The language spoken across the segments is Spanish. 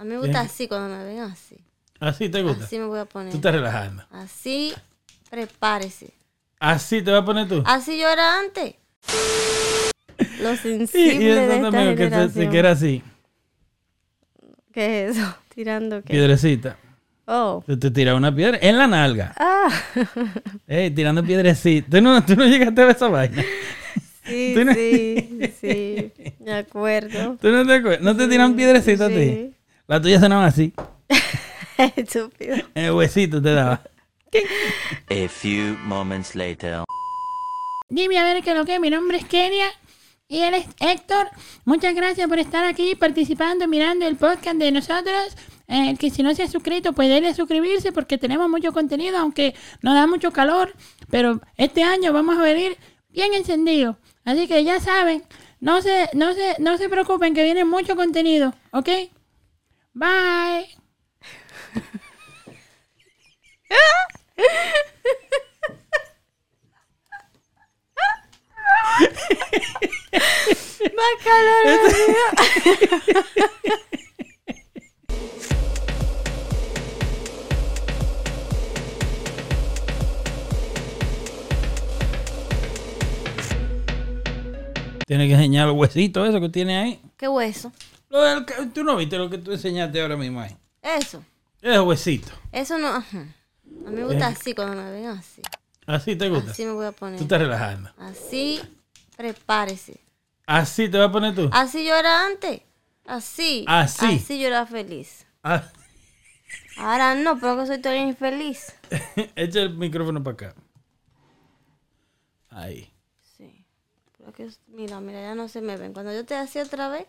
A mí me gusta así cuando me ven así. ¿Así te gusta? Así me voy a poner. Tú estás relajando. Así, prepárese. ¿Así te vas a poner tú? Así yo era antes. Lo sensible y de eso esta también, que se, generación. se quiera así. ¿Qué es eso? Tirando qué. Piedrecita. Oh. Te, te tira una piedra en la nalga. Ah. Ey, tirando piedrecita. ¿Tú no, tú no llegaste a ver esa vaina. Sí, ¿Tú no- sí, sí. Me acuerdo. ¿Tú no te acuerdas? ¿No te tiran piedrecita a ti? Sí. La tuya sonaba así. Estúpido. En el huesito te daba. A few moments later. Dime a ver qué lo que es. Mi nombre es Kenia y él es Héctor. Muchas gracias por estar aquí participando, mirando el podcast de nosotros. Eh, que si no se ha suscrito, pues denle a suscribirse porque tenemos mucho contenido, aunque nos da mucho calor. Pero este año vamos a venir bien encendidos. Así que ya saben, no se, no se, no se preocupen que viene mucho contenido, ¿ok? Bye. Más calor. Tienes que enseñar los huesitos, eso que tiene ahí. ¿Qué hueso? Lo del tú no viste lo que tú enseñaste ahora mismo ahí. Eso. Es huesito. Eso no. ajá. A mí me gusta así cuando me ven así. ¿Así te gusta? Así me voy a poner. Tú estás relajando. Así, prepárese. ¿Así te vas a poner tú? Así yo era antes. Así. Así. Así yo era feliz. Ah, Ahora no, pero que soy todavía infeliz. Echa el micrófono para acá. Ahí. Sí. Pero que, mira, mira, ya no se me ven. Cuando yo te hacía otra vez,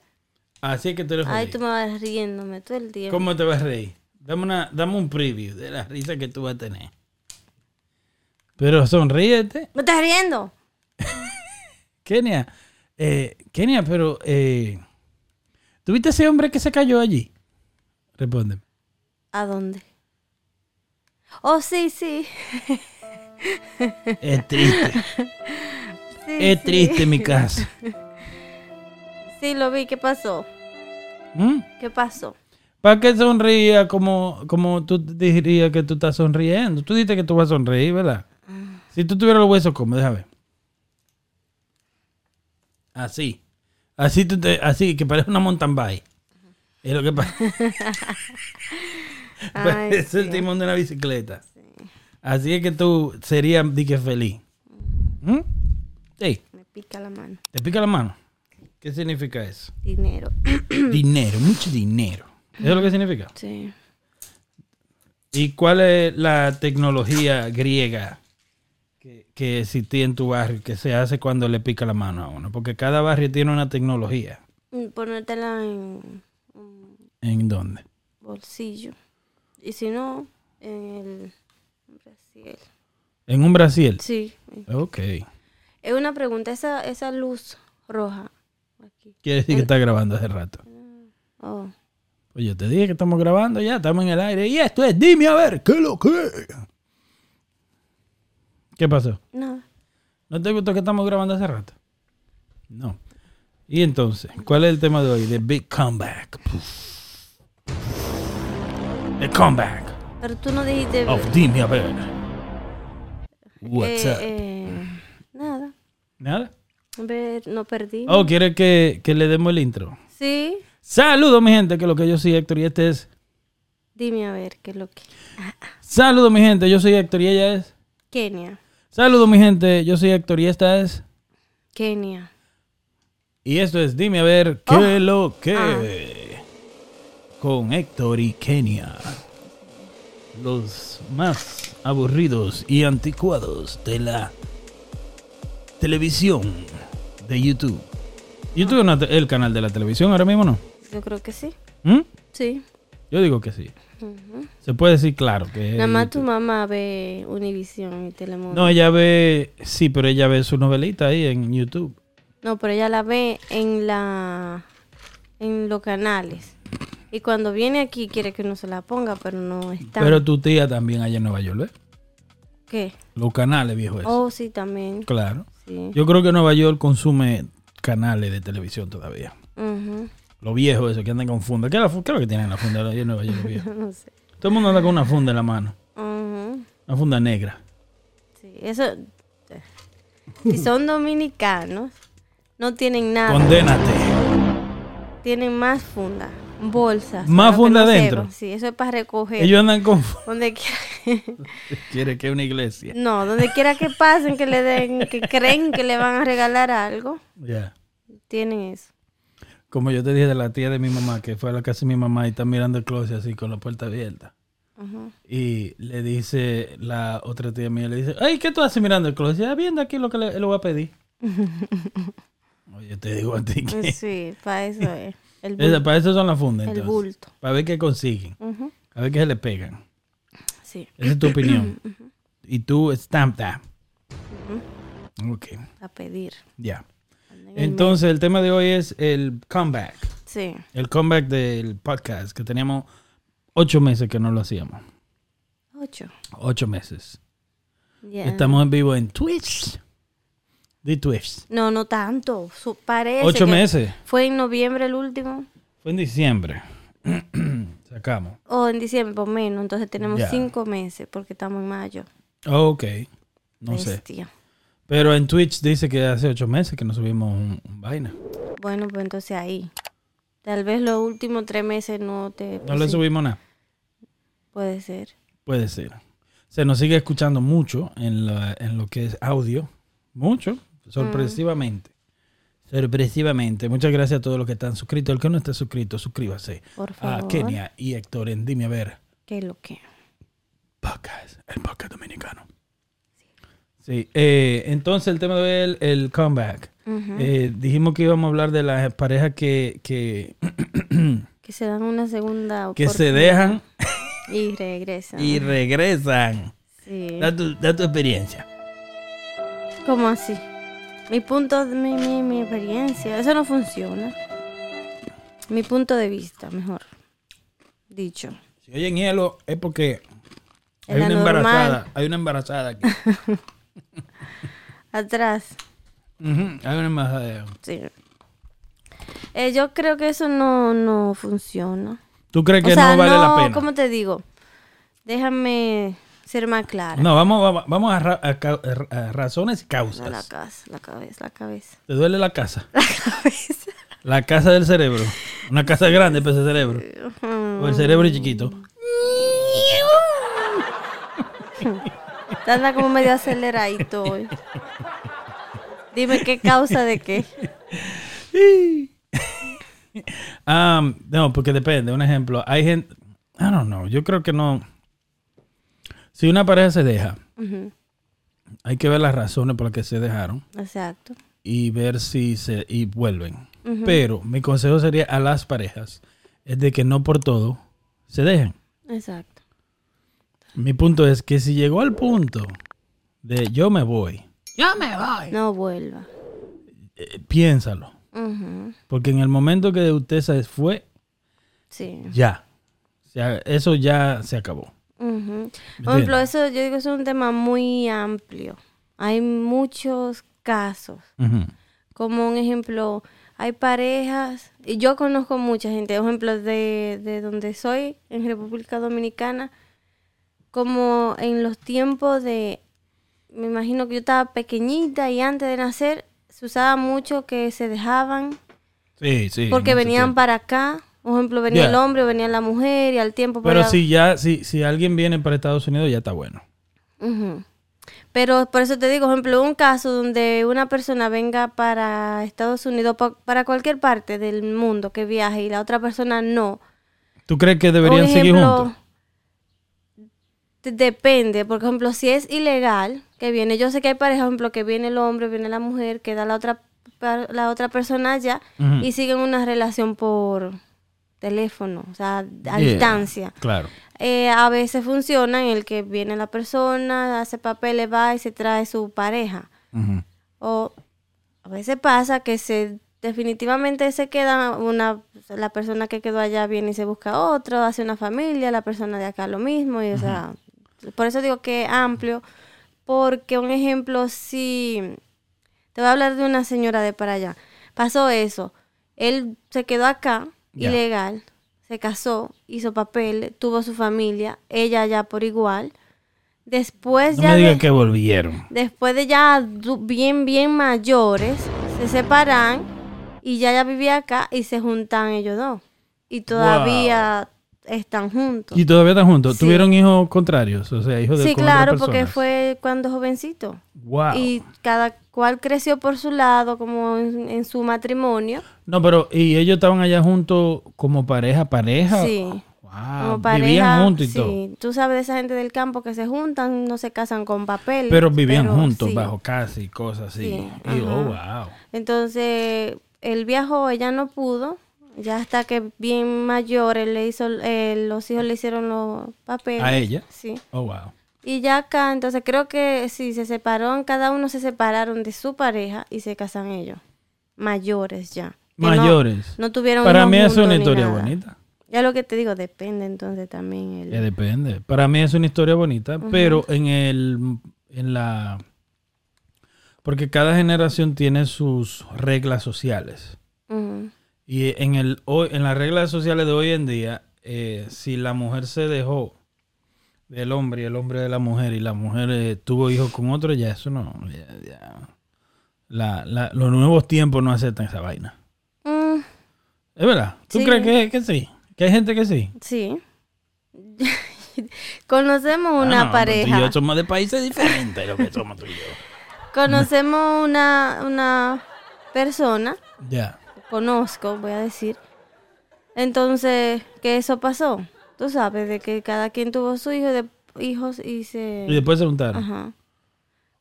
Así es que tú eres ahí feliz. tú me vas riéndome todo el tiempo. ¿Cómo te vas a reír? Dame, una, dame un preview de la risa que tú vas a tener. Pero sonríete. ¿Me estás riendo? Kenia, eh, Kenia, pero eh, ¿tuviste ese hombre que se cayó allí? Respóndeme. ¿A dónde? Oh, sí, sí. Es triste, Sí, es sí. triste mi caso. Sí, lo vi. ¿Qué pasó? ¿Mm? ¿Qué pasó? ¿Para qué sonría como, como tú dirías que tú estás sonriendo? Tú dices que tú vas a sonreír, ¿verdad? Si tú tuvieras los huesos, ¿cómo? Déjame ver. Así. Así, tú te- así que parece una mountain bike. Es lo que pasa. Es el timón de una bicicleta. Así es que tú serías, di que feliz. ¿Mm? Sí. Me pica la mano. ¿Te pica la mano? ¿Qué significa eso? Dinero. dinero, mucho dinero. ¿Eso es lo que significa? Sí. ¿Y cuál es la tecnología griega que, que existía en tu barrio que se hace cuando le pica la mano a uno? Porque cada barrio tiene una tecnología. Mm, Ponértela en ¿En dónde? bolsillo. Y si no, en el Brasil. En un Brasil. Sí. Ok. Es una pregunta. Esa, esa luz roja. Quiere decir que está grabando hace rato. Oh. Pues yo te dije que estamos grabando ya, estamos en el aire. Y esto es, dime a ver, ¿qué lo que? ¿Qué pasó? Nada. ¿No te gustó que estamos grabando hace rato? No. Y entonces, ¿cuál es el tema de hoy? The Big Comeback. The Comeback Pero tú no dijiste. of Dime a ver. What's eh, up? eh, nada. ¿Nada? Ver, no perdí. Oh, ¿quiere que, que le demos el intro? Sí. Saludos, mi gente, que lo que yo soy Héctor y este es... Dime a ver qué es lo que. Saludos, mi gente, yo soy Héctor y ella es... Kenia. Saludos, mi gente, yo soy Héctor y esta es... Kenia. Y esto es Dime a ver qué Oh. es lo que... Ah. Con Héctor y Kenia. Los más aburridos y anticuados de la televisión de YouTube. YouTube es el canal de la televisión ahora mismo, ¿no? Yo creo que sí. ¿Mm? Sí. Yo digo que sí. Se puede decir claro que... es Nada más tu mamá ve Univision y Telemundo. No, ella ve... Sí, pero ella ve su novelita ahí en YouTube. No, pero ella la ve en la en los canales. Y cuando viene aquí quiere que uno se la ponga, pero no está. Pero tu tía también allá en Nueva York, ¿ves? ¿Qué? Los canales, viejo. eso. Oh, sí, también. Claro. Sí. Yo creo que Nueva York consume canales de televisión todavía. Ujú. Los viejos esos que andan con funda. ¿Qué es, la fu- qué es lo que tienen en la funda de Nueva York? los? No sé. Todo el mundo anda con una funda en la mano. Una funda negra. Sí, eso. Si son dominicanos, no tienen nada. Condénate. Tienen más funda, bolsas. ¿Más funda adentro? Sí, eso es para recoger. Ellos andan con... Donde quiera, Quiere que una iglesia. no, donde quiera que pasen, que le den, que creen que le van a regalar algo, Ya. tienen eso. Como yo te dije de la tía de mi mamá, que fue a la casa de mi mamá y está mirando el closet así con la puerta abierta. Ujú. Y le dice la otra tía mía, le dice, ay, ¿qué tú haces mirando el closet? Ah, viendo aquí lo que le, le voy a pedir. Oye, te digo a ti que... Sí, para eso es. El Esa- bulto. para eso son las fundas, El entonces. bulto. Para ver qué consiguen. Ujú. A ver qué se le pegan. Sí, Esa es tu opinión. y tú stamp that. Ok, a pedir. ya. Entonces, el tema de hoy es el comeback. Sí. El comeback del podcast, que teníamos ocho meses que no lo hacíamos. Ocho. Ocho meses. Estamos en vivo en Twitch. De Twitch. No, no tanto. Su- parece Ocho que meses. Fue en noviembre el último. Fue en diciembre. Sacamos. O en diciembre, por menos. Entonces tenemos Ya. cinco meses porque estamos en mayo. Ok. No sé. Pero en Twitch dice que hace ocho meses que no subimos un, un vaina. Bueno, pues entonces ahí. Tal vez los últimos tres meses no te... No le subimos nada. Puede ser. Puede ser. Se nos sigue escuchando mucho en, la- en lo que es audio. Mucho. Sorpresivamente. Sorpresivamente. Muchas gracias a todos los que están suscritos. El que no esté suscrito, suscríbase. Por A favor. Kenia y Héctor en Dime a ver. ¿Qué es lo que? Podcast. El podcast dominicano. Sí. eh, entonces el tema de el, el comeback. Eh, dijimos que íbamos a hablar de las parejas que, que, Que se dan una segunda que se dejan Y regresan. y regresan. Sí. Da tu, da tu experiencia. ¿Cómo así? Mi punto, mi, mi, mi experiencia. Eso no funciona. Mi punto de vista, mejor dicho. Si oyen hielo es porque hay una normal. embarazada. Hay una embarazada aquí. Atrás. Ujú, Hay una embarazada. Sí. Eh, yo creo que eso no, no funciona. ¿Tú crees que o sea, no vale la pena? ¿cómo te digo? Déjame ser más clara. No, vamos, vamos- a, ra- a razones y causas. la casa, la cabeza, la cabeza. ¿Te duele la casa? La cabeza. La casa del cerebro. Una casa grande para ese cerebro. O el cerebro chiquito. Anda como medio aceleradito hoy. Dime qué causa de qué. Um, no, porque depende. Un ejemplo, hay gente. I don't know. Yo creo que no. Si una pareja se deja, hay que ver las razones por las que se dejaron Exacto. y ver si se. y vuelven. Pero mi consejo sería a las parejas es de que no por todo se dejen. Exacto. Mi punto es que si llegó al punto de yo me voy, Yo me voy. No vuelva. eh, piénsalo. Porque en el momento que usted se fue, Sí. ya. O sea, eso ya se acabó. Por ejemplo, eso yo digo es un tema muy amplio. Hay muchos casos. Como un ejemplo, hay parejas, y yo conozco mucha gente, por ejemplo, de, de donde soy, en República Dominicana, como en los tiempos de, me imagino que yo estaba pequeñita y antes de nacer, se usaba mucho que se dejaban Sí, sí. porque venían tiempo. para acá. Por ejemplo, venía el hombre, venía la mujer y al tiempo... Pero para- si ya, si, si alguien viene para Estados Unidos, ya está bueno. Pero por eso te digo, por ejemplo, un caso donde una persona venga para Estados Unidos, pa- para cualquier parte del mundo que viaje y la otra persona no. ¿Tú crees que deberían seguir juntos? de- Depende, por ejemplo, si es ilegal que viene, yo sé que hay parejas, por ejemplo, que viene el hombre, viene la mujer, queda la otra la otra persona allá y siguen una relación por teléfono, o sea, a Yeah, distancia. Claro. Eh, a veces funciona en el que viene la persona, hace papeles, va y se trae su pareja. O a veces pasa que se definitivamente se queda una la persona que quedó allá viene y se busca otro, hace una familia, la persona de acá lo mismo y o sea, por eso digo que es amplio porque un ejemplo si te voy a hablar de una señora de para allá. Pasó eso. Él se quedó acá Ya. ilegal, se casó, hizo papel, tuvo su familia, ella ya por igual. Después No ya me digas de- que volvieron. después de ya bien, bien mayores, se separan y ya ella vivía acá y se juntan ellos dos. Y todavía están juntos. Y todavía están juntos. Sí. ¿Tuvieron hijos contrarios? O sea, hijos de Sí, claro, porque fue cuando jovencito. Wow. Y cada cual creció por su lado, como en, en su matrimonio. No, pero ¿y ellos estaban allá juntos como pareja, pareja? Sí. Wow. Como pareja. Vivían juntos y sí. todo. Tú sabes de esa gente del campo que se juntan, no se casan con papel. Pero vivían pero juntos sí. bajo casa y cosas así. Sí, Y, oh, wow. Entonces, él viajó, ella no pudo. Ya hasta que bien mayor, él le hizo, eh, los hijos le hicieron los papeles. ¿A ella? Sí. Oh, wow. Y ya acá, entonces creo que sí, se separaron, cada uno se separaron de su pareja y se casan ellos. Mayores ya. Que no- Mayores. No, tuvieron Para mí es una historia nada. bonita. Ya lo que te digo, depende entonces también. el- Eh, depende. Para mí es una historia bonita, pero en el en la porque cada generación tiene sus reglas sociales. Ujú. Y en el hoy, en las reglas sociales de hoy en día, eh, si la mujer se dejó del hombre y el hombre de la mujer y la mujer eh, tuvo hijos con otro, ya eso no, ya- ya. La- la- los nuevos tiempos no aceptan esa vaina. Mm, ¿Es verdad? ¿Tú Sí. crees que, que sí? Que hay gente que sí. sí. Conocemos una Ah, no, pareja. Tú y yo somos de países diferentes lo que somos tú y yo. Conocemos una, una persona, Ya. Conozco, voy a decir. Entonces, que eso pasó. Tú sabes, de que cada quien tuvo su hijo de hijos y se... Y después se juntaron. Ajá.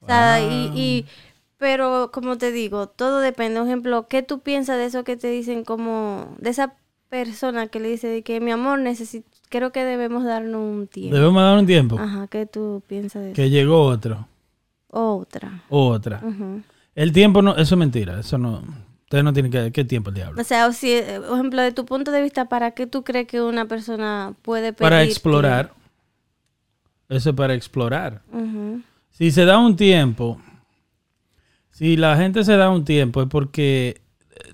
O sea, y, y- pero como te digo, todo depende. Por ejemplo, ¿qué tú piensas de eso que te dicen como, de esa persona que le dice de que mi amor, necesito, creo que debemos darnos un tiempo? Debemos dar un tiempo. Ajá, ¿qué tú piensas de eso? Que llegó otro. Otra. Otra. El tiempo no, eso es mentira. Eso no. Ustedes no tienen que. ¿Qué tiempo el diablo? O sea, o si, eh, por ejemplo, de tu punto de vista, ¿para qué tú crees que una persona puede pedir Para explorar. Eso es para explorar. Si se da un tiempo, si la gente se da un tiempo es porque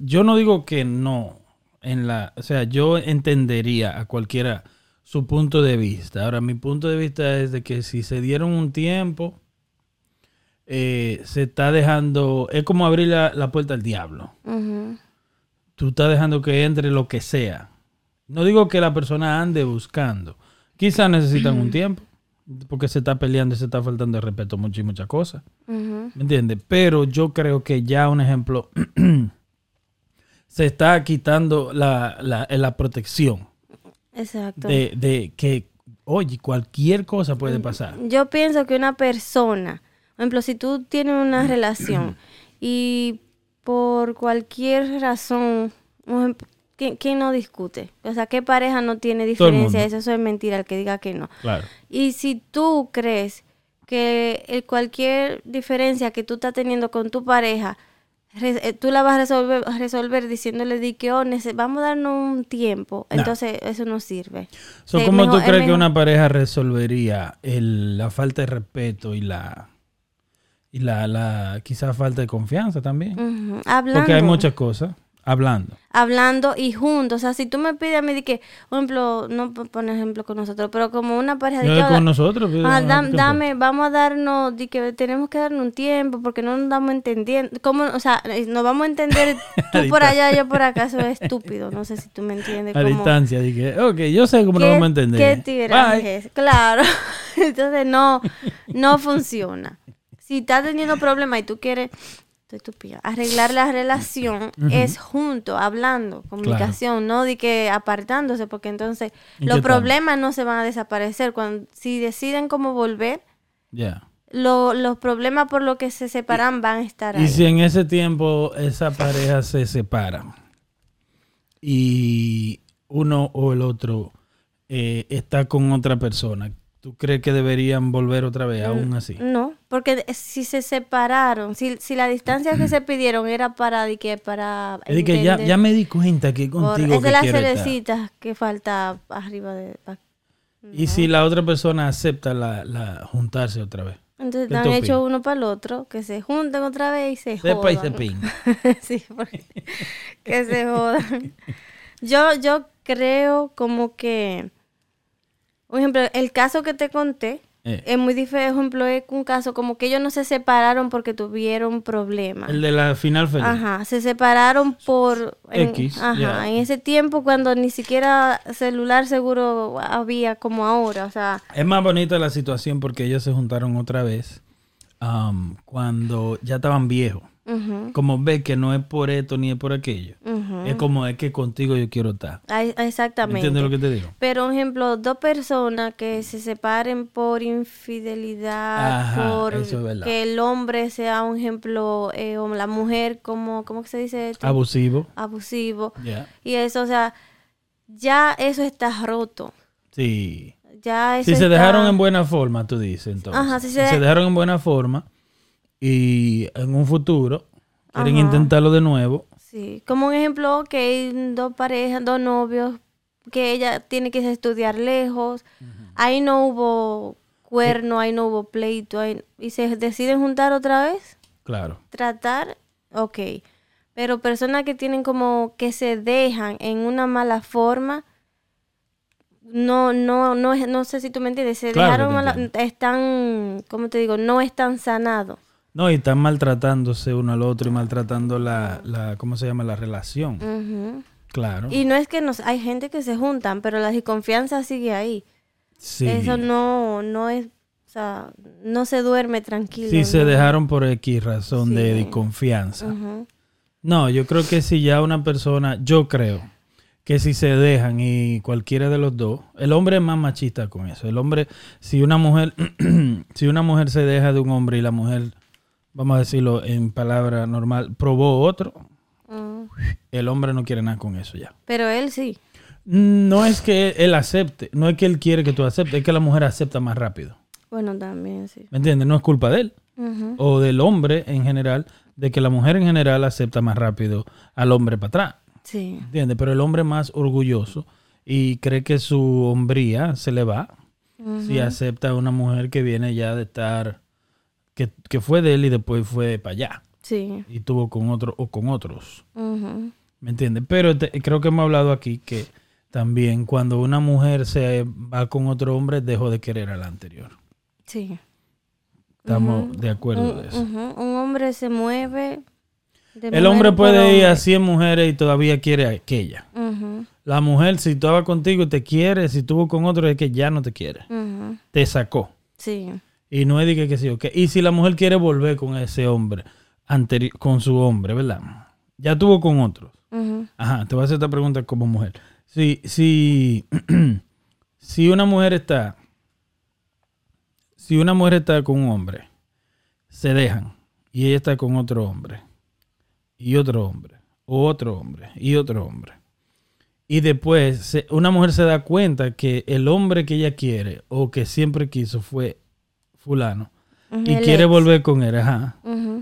yo no digo que no en la, o sea, yo entendería a cualquiera su punto de vista. Ahora mi punto de vista es de que si se dieron un tiempo eh, se está dejando, es como abrir la, la puerta al diablo. Tú estás dejando que entre lo que sea. No digo que la persona ande buscando. Quizás necesitan un tiempo porque se está peleando y se está faltando de respeto mucho y muchas cosas. ¿Me entiendes? Pero yo creo que ya un ejemplo se está quitando la, la, la protección Exacto. de, de que, oye, cualquier cosa puede pasar. Yo pienso que una persona, por ejemplo, si tú tienes una relación y por cualquier razón, ejemplo, ¿quién, quién no discute? O sea, ¿qué pareja no tiene diferencia? Eso, eso es mentira, el que diga que no. Claro. Y si tú crees que el cualquier diferencia que tú estás teniendo con tu pareja, re- eh, tú la vas a resolver, resolver diciéndole di que oh, vamos a darnos un tiempo, No. entonces eso no sirve. So, Sí, ¿Cómo mejor- tú es crees que una pareja resolvería el- la falta de respeto y la y la, la quizás falta de confianza también? Ujú, Hablando. Porque hay muchas cosas hablando. hablando y juntos. O sea, si tú me pides a mí de que, por ejemplo, no p- poner ejemplo con nosotros, pero como una pareja de No que, es "Hola, con nosotros. ah, dam- ¿qué dame, vamos a darnos, de que tenemos que darnos un tiempo porque no nos damos entendiendo. ¿Cómo? O sea, eh, nos vamos a entender tú por allá, yo por acá, eso es estúpido. No sé si tú me entiendes. A como- distancia. Dije, ok, yo sé cómo ¿Qué, nos vamos a entender. ¿Qué tiraje es? Claro. Entonces no, no funciona. Si estás teniendo problemas y tú quieres, estoy arreglar la relación es junto, hablando, comunicación, no de que apartándose, porque entonces ¿En los problemas no se van a desaparecer. Cuando, si deciden cómo volver, lo- los problemas por lo que se separan van a estar Y ahí. si en ese tiempo esa pareja se separa y uno o el otro eh, está con otra persona, ¿tú crees que deberían volver otra vez aún así? No, porque si se separaron, si, si la distancia que se pidieron era para, de que, para Es de que ya, ya me di cuenta que Por- contigo es de las estar. cerecitas que falta arriba de... Y si la otra persona acepta la, la juntarse otra vez. Entonces ¿Qué han hecho opinas? uno para el otro, que se junten otra vez y se Sepa y se jodan. sí, porque- que se jodan. Yo, yo creo como que, por ejemplo, el caso que te conté Eh. es muy diferente. Por ejemplo, es un caso como que ellos no se separaron porque tuvieron problemas. El de la final feliz. Ajá, se separaron por... En, X, ajá, en ese tiempo cuando ni siquiera celular seguro había como ahora, o sea... Es más bonita la situación porque ellos se juntaron otra vez cuando ya estaban viejos. Como ve que no es por esto ni es por aquello. Es como es que contigo yo quiero estar. Ay, Exactamente. ¿Entiendes lo que te digo? Pero, por ejemplo, dos personas que se separen por infidelidad, Ajá, por eso es que el hombre sea un ejemplo, eh, o la mujer, como, ¿cómo que se dice esto? Abusivo. Abusivo. Ya. Y eso, o sea, ya eso está roto. Sí. Ya eso Si se dejaron en buena forma, tú dices entonces. Ajá, si si se- se dejaron en buena forma y en un futuro quieren Ajá. intentarlo de nuevo, Sí, como un ejemplo, que hay dos parejas, dos novios, que ella tiene que estudiar lejos, ahí no hubo cuerno, ahí no hubo pleito, ahí- y se deciden juntar otra vez, claro. tratar, ok. Pero personas que tienen como que se dejan en una mala forma, no, no, no, no sé si tú me entiendes, se Claro dejaron, mala- están, ¿cómo te digo? No están sanados. No, y están maltratándose uno al otro y maltratando la, la ¿cómo se llama? La relación. Claro. Y no es que nos, hay gente que se juntan, pero la desconfianza sigue ahí. sí. Eso no, no es, o sea, no se duerme tranquilo. Sí, se dejaron por X razón de, Sí. de confianza. Ujú. No, yo creo que si ya una persona, yo creo que si se dejan y cualquiera de los dos, el hombre es más machista con eso. El hombre, si una mujer, si una mujer se deja de un hombre y la mujer, vamos a decirlo en palabra normal, probó otro, Mm. el hombre no quiere nada con eso ya. Pero él sí. No es que él acepte, no es que él quiere que tú aceptes, es que la mujer acepta más rápido. Bueno, también sí. ¿Me entiendes? No es culpa de él. O del hombre en general, de que la mujer en general acepta más rápido al hombre para atrás. Sí. ¿Entiendes? Pero el hombre más orgulloso y cree que su hombría se le va si acepta a una mujer que viene ya de estar, que, que fue de él y después fue para allá Sí. y tuvo con otro o con otros. Ujú. ¿Me entiendes? Pero te- creo que hemos hablado aquí que también cuando una mujer se va con otro hombre, dejó de querer al anterior. Sí. Estamos de acuerdo Un, de eso. Un hombre se mueve. de El hombre puede ir a hombre. 100 mujeres y todavía quiere a aquella. Ujú, La mujer, si estaba contigo y te quiere, si estuvo con otro, es que ya no te quiere. Te sacó. Sí. Y no es de que, que sí, ok. Y si la mujer quiere volver con ese hombre, con su hombre, ¿verdad? Ya estuvo con otros. Ajá, te voy a hacer esta pregunta como mujer. Si, si, si una mujer está, si una mujer está con un hombre, se dejan y ella está con otro hombre y otro hombre, o otro hombre y otro hombre. Y después se- una mujer se da cuenta que el hombre que ella quiere o que siempre quiso fue fulano y quiere ex. volver con él, ajá.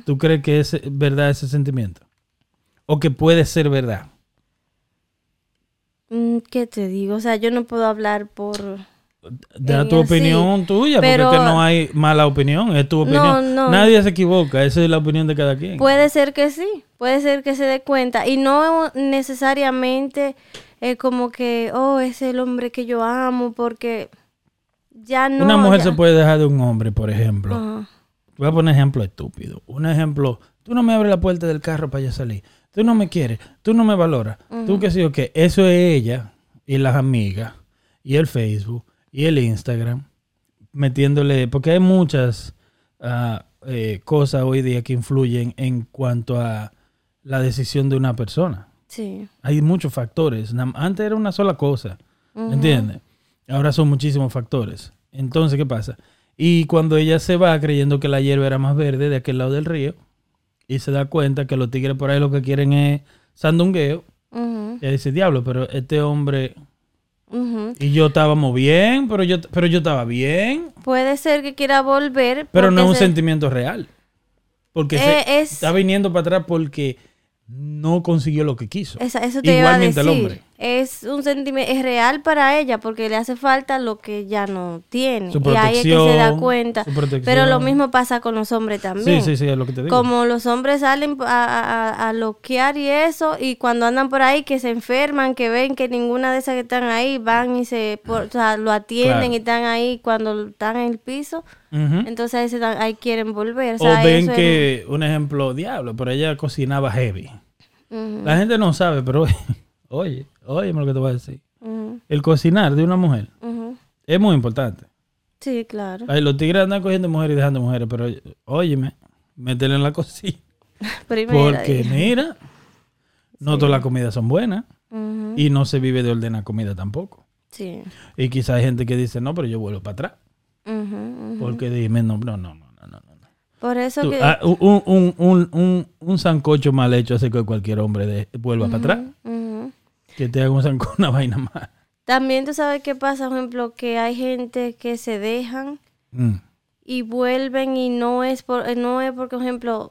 ¿Tú crees que es verdad ese sentimiento? ¿O que puede ser verdad? Mm, ¿Qué te digo? O sea, yo no puedo hablar por... Da Eh, tu opinión tuya, pero- porque es que no hay mala opinión, es tu opinión. no. Nadie se equivoca, esa es la opinión de cada quien. Puede ser que sí, puede ser que se dé cuenta. Y no necesariamente es como que, oh, es el hombre que yo amo, porque ya no... Una mujer ya- se puede dejar de un hombre, por ejemplo. Ajá. Voy a poner ejemplo estúpido. Un ejemplo, tú no me abres la puerta del carro para yo salir. Tú no me quieres, tú no me valoras. Tú que sí o qué. Eso es ella y las amigas y el Facebook y el Instagram metiéndole, porque hay muchas ah, eh, cosas hoy día que influyen en cuanto a la decisión de una persona. Sí. Hay muchos factores. Antes era una sola cosa, ¿me ¿entiendes? Ahora son muchísimos factores. Entonces, ¿qué pasa? Y cuando ella se va creyendo que la hierba era más verde de aquel lado del río y se da cuenta que los tigres por ahí lo que quieren es sandungueo, ella dice, diablo, pero este hombre y yo estábamos bien, pero yo, pero yo estaba bien, Puede ser que quiera volver. pero no es un se- sentimiento real. Porque se- Eh, es- está viniendo para atrás porque no consiguió lo que quiso. Esa- eso te iba a Igualmente el hombre. Es un sentimiento, es real para ella porque le hace falta lo que ya no tiene. Su y ahí es que se da cuenta. Pero lo mismo pasa con los hombres también. Sí, sí, sí, es lo que te digo. Como los hombres salen a, a, a- loquear y eso, y cuando andan por ahí que se enferman, que ven que ninguna de esas que están ahí van y se por- o sea, lo atienden Claro. y están ahí cuando están en el piso, entonces ahí, se dan- ahí quieren volver. O, ven es- que, un ejemplo, diablo, pero ella cocinaba heavy. La gente no sabe, pero oye, oye, óyeme lo que te voy a decir. El cocinar de una mujer es muy importante. Sí, claro. Ay, los tigres andan cogiendo mujeres y dejando mujeres, pero óyeme, métele en la cocina. Porque ahí. mira, no todas las comidas son buenas y no se vive de ordenar comida tampoco. Sí. Y quizá hay gente que dice, no, pero yo vuelvo para atrás. Porque dime, no, no, no, no, no, no. Por eso Tú, que... ah, un, un, un, un, un sancocho mal hecho hace que cualquier hombre de- vuelva para atrás. Que te haga un sancocho, una vaina más. También tú sabes qué pasa, por ejemplo, que hay gente que se dejan Mm. y vuelven y no es por eh, no es porque por ejemplo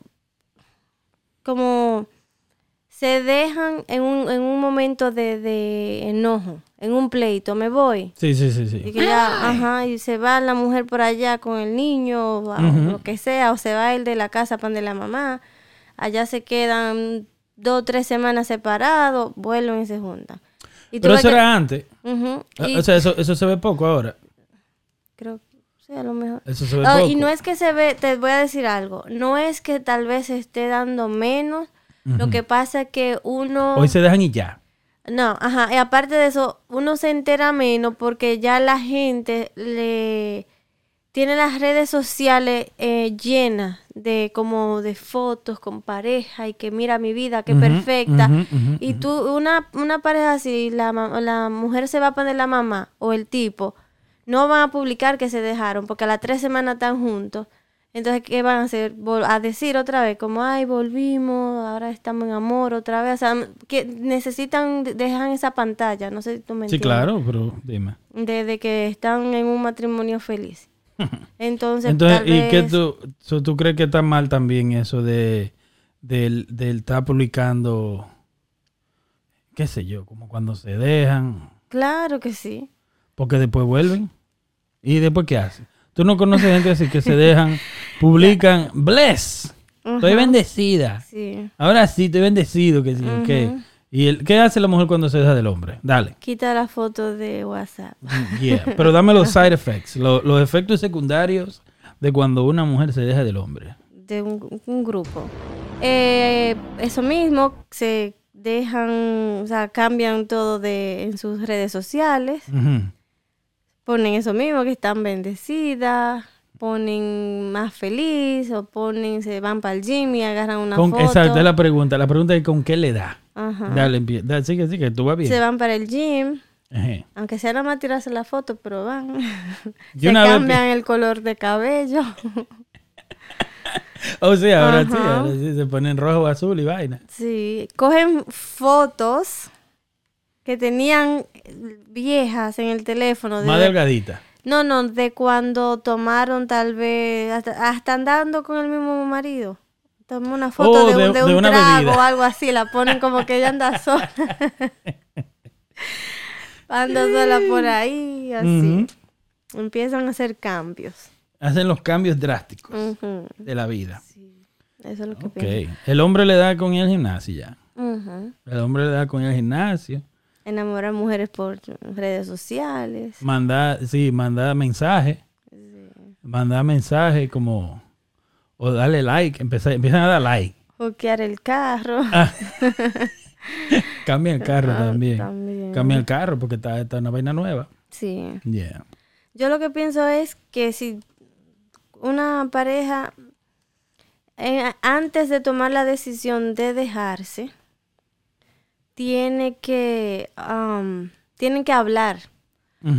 como se dejan en un, en un momento de, de enojo, en un pleito, me voy. Sí, sí, sí, Y sí. que ya, ajá, y se va la mujer por allá con el niño, o lo que sea, o se va el de la casa para de la mamá. Allá se quedan dos o tres semanas separados, vuelven y se juntan. Y Pero eso que- era antes. Ah, y O sea, eso, eso se ve poco ahora. creo sí, a lo mejor. Eso se ve poco. y no es que se ve, te voy a decir algo, no es que tal vez se esté dando menos, lo que pasa es que uno... Hoy se dejan y ya. No, ajá, y aparte de eso, uno se entera menos porque ya la gente le tiene las redes sociales eh, llenas de como de fotos con pareja y que mira mi vida, qué Ujú, perfecta. y tú, una, una pareja así, la, la mujer se va a poner la mamá o el tipo, no van a publicar que se dejaron porque a las tres semanas están juntos. Entonces, ¿qué van a hacer? Vol- a decir otra vez, como, ay, volvimos, ahora estamos en amor otra vez. O sea, que necesitan, dejan esa pantalla, no sé si tú me Sí, entiendes. claro, pero dime. Desde que están en un matrimonio feliz. Entonces, Entonces, tal ¿y qué vez- tú, so, tú crees que está mal también eso de del, del estar publicando, qué sé yo, como cuando se dejan, Claro que sí. porque después vuelven? ¿Y después qué hacen? Tú no conoces gente así que se dejan, publican, bless, estoy bendecida. Sí. Ahora sí, estoy bendecido, que sí, ok. ¿Y el, qué hace la mujer cuando se deja del hombre? Dale. Quita la foto de WhatsApp. Yeah. Pero dame los side effects, lo- los efectos secundarios de cuando una mujer se deja del hombre. de un, un grupo. Eh, eso mismo, se dejan, o sea, cambian todo de, en sus redes sociales, ponen eso mismo, que están bendecidas, ponen más feliz, o ponen, se van para el gym y agarran una Con- foto. exacto, es la pregunta. La pregunta es con qué le da. Ajá. Dale, sigue, sigue, tú vas bien. Se van para el gym, aunque sea nada más tirarse la foto, pero van. Se vez cambian el color de cabello. O sea, ahora sí, ahora sí, se ponen rojo, azul y vaina. Sí, cogen fotos que tenían viejas en el teléfono. de- Más delgadita. no, no, de cuando tomaron tal vez, hasta, hasta andando con el mismo marido. Tomó una foto Oh, de, de- un, de de un una trago bebida. o algo así, la ponen como que ella anda sola. anda sola por ahí, así. Empiezan a hacer cambios. Hacen los cambios drásticos de la vida. Eso es lo que Ok. pienso. El hombre le da con el gimnasio ya. El hombre le da con el gimnasio. Enamorar mujeres por redes sociales. Manda, sí, manda mensaje. Manda mensaje como. O darle like. Empezar, empiezan a dar like. Hookear el carro. Cambia el carro Ah, también. también. Cambia el carro porque está, está una vaina nueva. Sí. Yeah. Yo lo que pienso es que si una pareja, eh, antes de tomar la decisión de dejarse, tiene que, um, tienen que hablar.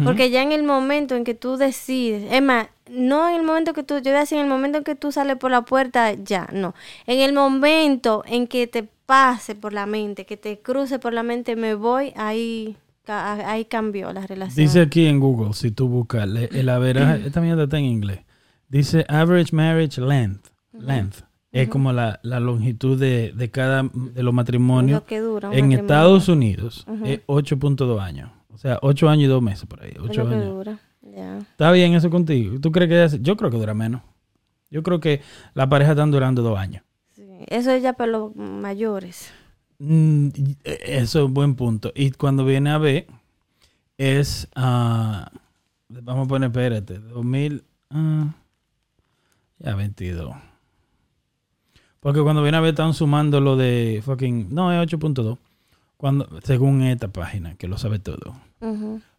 Porque ya en el momento en que tú decides, es más, no en el momento que tú, yo voy a decir, en el momento en que tú sales por la puerta, ya, no. En el momento en que te pase por la mente, que te cruce por la mente, me voy, ahí, ahí cambió la relación. Dice aquí en Google, si tú buscas le- el averaje, esta mierda está en inglés. Dice average marriage length. Length. es como la, la longitud de, de cada de los matrimonios Lo que dura en matrimonio. Estados Unidos es 8.2 años. O sea, 8 años y 2 meses por ahí. Es 8 lo que años. dura. ¿Está bien eso contigo? ¿Tú crees que es- Yo creo que dura menos. Yo creo que la pareja están durando dos años. Sí. Eso es ya para los mayores. Mm, eh, eso es un buen punto. Y cuando viene a ver, es. ah, vamos a poner, espérate, 2000. ah, ya 22. Porque cuando viene a ver, están sumando lo de fucking. No, es 8.2. Cuando, según esta página, que lo sabe todo.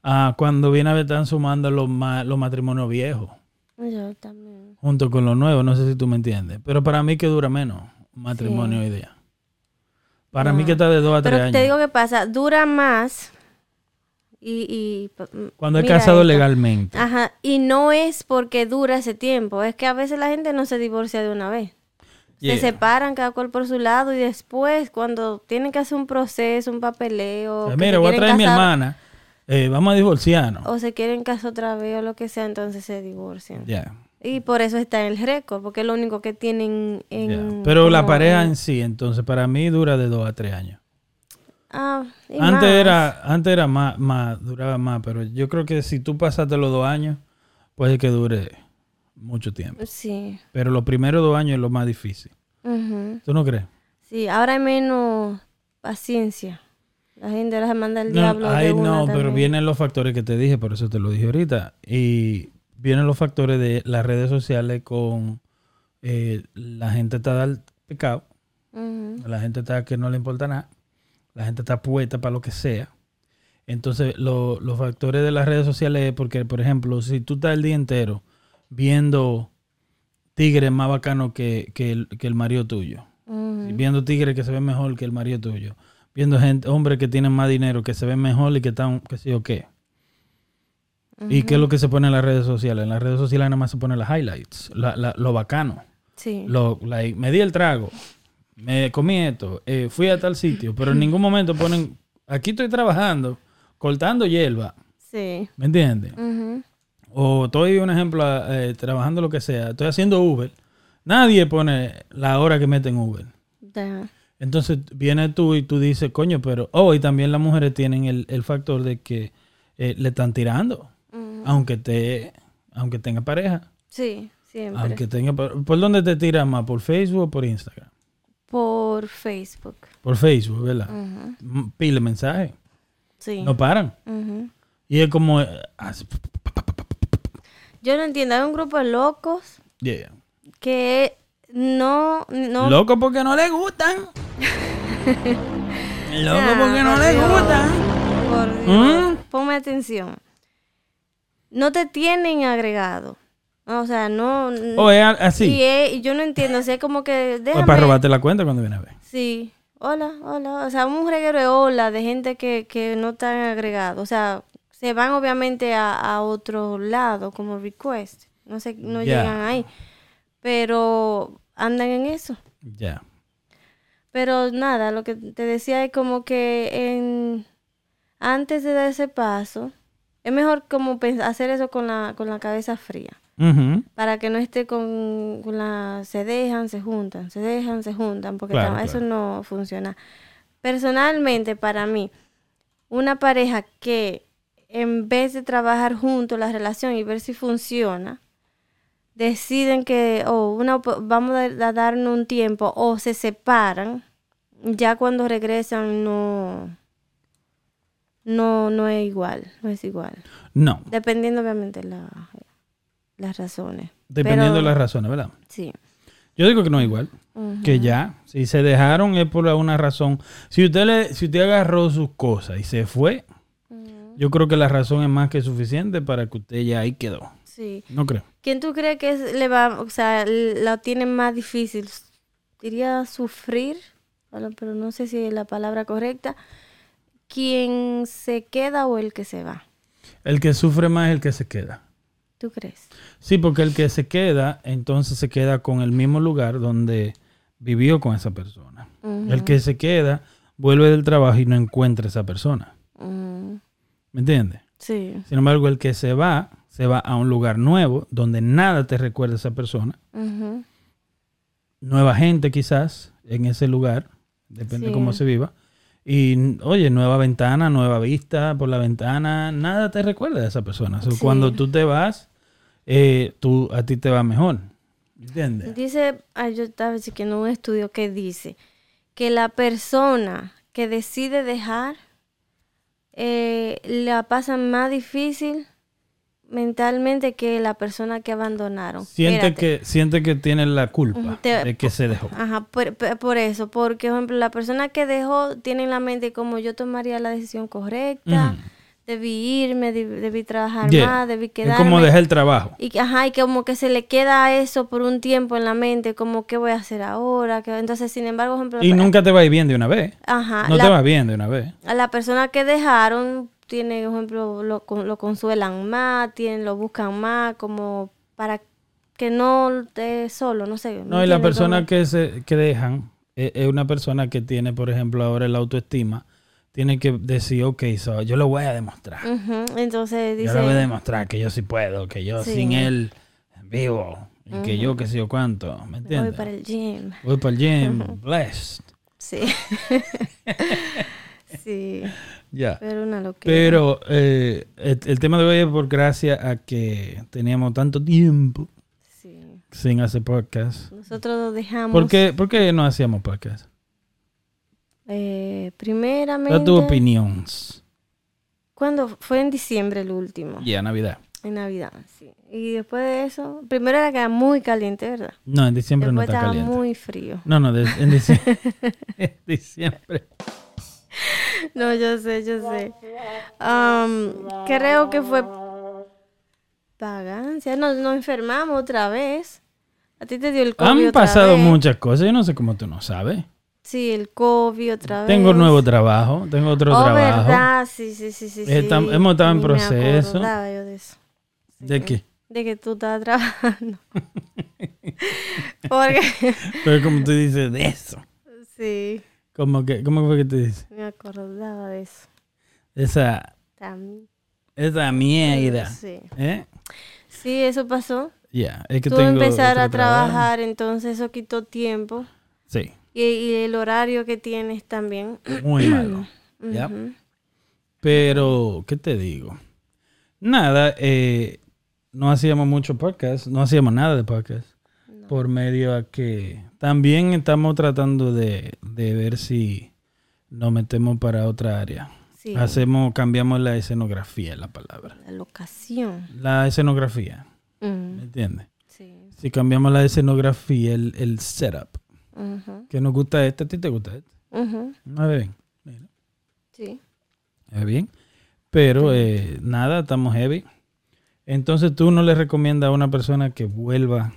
Ah, cuando viene a ver, están sumando los, ma- los matrimonios viejos. Yo también. junto con los nuevos, no sé si tú me entiendes. Pero para mí que dura menos un matrimonio hoy día. Para mí No. que está de dos a tres Pero años. te digo que pasa, dura más. Y, y p- m- Cuando es casado esto. legalmente. Ajá, y no es porque dura ese tiempo, es que a veces la gente no se divorcia de una vez. Yeah. Se separan cada cual por su lado y después cuando tienen que hacer un proceso, un papeleo, Pues que se mira, voy a traer a mi hermana. eh, vamos a divorciarnos. o se quieren casar otra vez o lo que sea, entonces se divorcian. Ya, Y por eso está en el récord, porque es lo único que tienen en... Pero la pareja en- en sí, entonces, para mí dura de dos a tres años. Ah, y Antes más. era, antes era más, más, duraba más, pero yo creo que si tú pasaste los dos años, puede que dure mucho tiempo. Sí. Pero los primeros dos años es lo más difícil. ¿Tú no crees? Sí, ahora hay menos paciencia. La gente les manda el No, diablo de ay, una no, pero vienen los factores que te dije, por eso te lo dije ahorita. Y vienen los factores de las redes sociales con eh, la gente está al pecado, la gente está que no le importa nada, la gente está puesta para lo que sea. Entonces, lo- los factores de las redes sociales es porque, por ejemplo, si tú estás el día entero viendo tigres más bacanos que, que el, que el marido tuyo, viendo tigres que se ven mejor que el marido tuyo, viendo gente, hombres que tienen más dinero, que se ven mejor y que están, qué sé yo qué. ¿Y qué es lo que se pone en las redes sociales? En las redes sociales nada más se pone las highlights, la- la- lo bacano. Sí. Lo, like, me di el trago, me comí esto, eh, fui a tal sitio, pero en ningún momento ponen, aquí estoy trabajando, cortando hierba, Sí. ¿me entiendes? O estoy, un ejemplo, eh, trabajando lo que sea, estoy haciendo Uber, nadie pone la hora que mete en Uber. Entonces viene tú y tú dices, coño, pero, oh, y también las mujeres tienen el, el factor de que eh, le están tirando, aunque te, aunque tenga pareja, Sí, siempre. aunque tenga, ¿por dónde te tira más? ¿Por Facebook o por Instagram? Por Facebook. Por Facebook, ¿verdad? M- Pile mensaje, Sí. no paran. Y es como, eh, así, Yo no entiendo, hay un grupo de locos yeah. que no, no Loco porque no le gustan. Loco Ah, porque no por le Dios. gustan. Por Dios, ¿Mm? ponme atención. No te tienen agregado. O sea, no. O es a- así. Y, es- yo no entiendo. O sea, es como que. O Déjame. para robarte la cuenta cuando viene a ver. Sí. Hola, hola. O sea, un reguero de hola de gente que, que no están agregados. O sea, se van obviamente a, a otro lado como request. No sé, no llegan ahí. Pero andan en eso. Ya. Pero nada, lo que te decía es como que en, antes de dar ese paso, es mejor como hacer eso con la, con la cabeza fría. Para que no esté con, con la... Se dejan, se juntan, se dejan, se juntan, porque Claro, eso no funciona. Personalmente, para mí, una pareja que en vez de trabajar juntos la relación y ver si funciona, deciden que, oh, una, vamos a, darnos un tiempo o se separan, ya cuando regresan no, no, no es igual, no es igual. No. Dependiendo obviamente la, las razones. Dependiendo Pero- de las razones, ¿verdad? Sí. Yo digo que no es igual. Que ya, si se dejaron es por una razón. Si usted le, si usted agarró sus cosas y se fue, yo creo que la razón es más que suficiente para que usted ya ahí quedó. Sí. No creo. ¿Quién tú crees que es- le va, o sea, la tiene más difícil? Diría sufrir, pero no sé si es la palabra correcta. ¿Quién se queda o el que se va? El que sufre más es el que se queda. ¿Tú crees? Sí, porque el que se queda, entonces se queda con el mismo lugar donde vivió con esa persona. El que se queda vuelve del trabajo y no encuentra esa persona. Ujú. ¿Me entiendes? Sí. Sin embargo, el que se va, se va a un lugar nuevo donde nada te recuerda a esa persona. Nueva gente quizás en ese lugar, depende Sí. cómo se viva. Y oye, nueva ventana, nueva vista por la ventana, nada te recuerda a esa persona. Sí. Cuando tú te vas, eh, tú, a ti te va mejor. ¿Entiendes? Dice, ay, yo estaba chequeando un estudio que dice que la persona que decide dejar eh, la pasa más difícil mentalmente que la persona que abandonaron. Siente que, siente que tiene la culpa te- de que se dejó. Ajá, por, por- eso, porque, por ejemplo, la persona que dejó tiene en la mente como yo tomaría la decisión correcta. Debí irme, debí, debí trabajar Yeah. más, debí Es quedarme. como dejar el trabajo. Y, que- ajá, y como que se le queda eso por un tiempo en la mente, como qué voy a hacer ahora, que entonces sin embargo, ejemplo, Y nunca te va a ir bien de una vez. ajá, No la, te va bien de una vez. a la persona que dejaron tiene, por ejemplo, lo, con- lo consuelan más, tienen, lo buscan más, como para que no esté solo, no sé. ¿me No, y la persona que se que dejan eh, es una persona que tiene, por ejemplo, ahora el autoestima. Tiene que decir, ok, so, yo lo voy a demostrar. Ujú, Entonces Yo le voy a dice, demostrar que yo sí puedo, que yo Sí. sin él vivo. Y que yo que sé yo cuánto. ¿Me voy entiendes? para el gym. Voy para el gym, blessed. Sí. sí, Ya. pero una locura. Pero eh, el, el tema de hoy es por gracias a que teníamos tanto tiempo Sí. sin hacer podcast. Nosotros lo dejamos. ¿Por qué, por qué no hacíamos podcast? Eh, primeramente. Da tu opinión. ¿Cuándo? Fue en diciembre el último. Ya, Navidad. En Navidad, sí. Y después de eso, primero era que era muy caliente, ¿verdad? No, en diciembre después no está estaba caliente. muy frío. No, no, de- en diciembre. en diciembre. No, yo sé, yo sé. Am, creo que fue vagancia. Nos, nos enfermamos otra vez. A ti te dio el COVID Han otra pasado vez. muchas cosas. Yo no sé cómo tú no sabes. Sí, el COVID otra vez. Tengo nuevo trabajo. Tengo otro oh, trabajo. verdad, sí, sí, sí, sí. sí. Estam- hemos estado en me proceso. acordaba yo de eso. ¿De qué? De que tú estabas trabajando. Porque, Pero como tú dices, de eso. sí, ¿Cómo, que, ¿Cómo fue que te dices? me acordaba de eso. Esa, También. esa mierda. Sí. ¿Eh? Sí, eso pasó. Ya, es que Tuve que tengo empezar a trabajo. trabajar, entonces eso quitó tiempo. Sí, Y, y el horario que tienes también. muy malo. Ya. Pero, ¿qué te digo? Nada, eh, no hacíamos mucho podcast, no hacíamos nada de podcast. Por medio a que también estamos tratando de, de ver si nos metemos para otra área. Sí, Hacemos, cambiamos la escenografía, la palabra. la locación. La escenografía, ¿me Ujú, entiendes? Sí. Si cambiamos la escenografía, el, el setup, que nos gusta este, a ti te gusta este. ujú, A ver, bien, mira, Sí. ver bien. Pero eh, nada, estamos heavy. Entonces tú no le recomiendas a una persona que vuelva.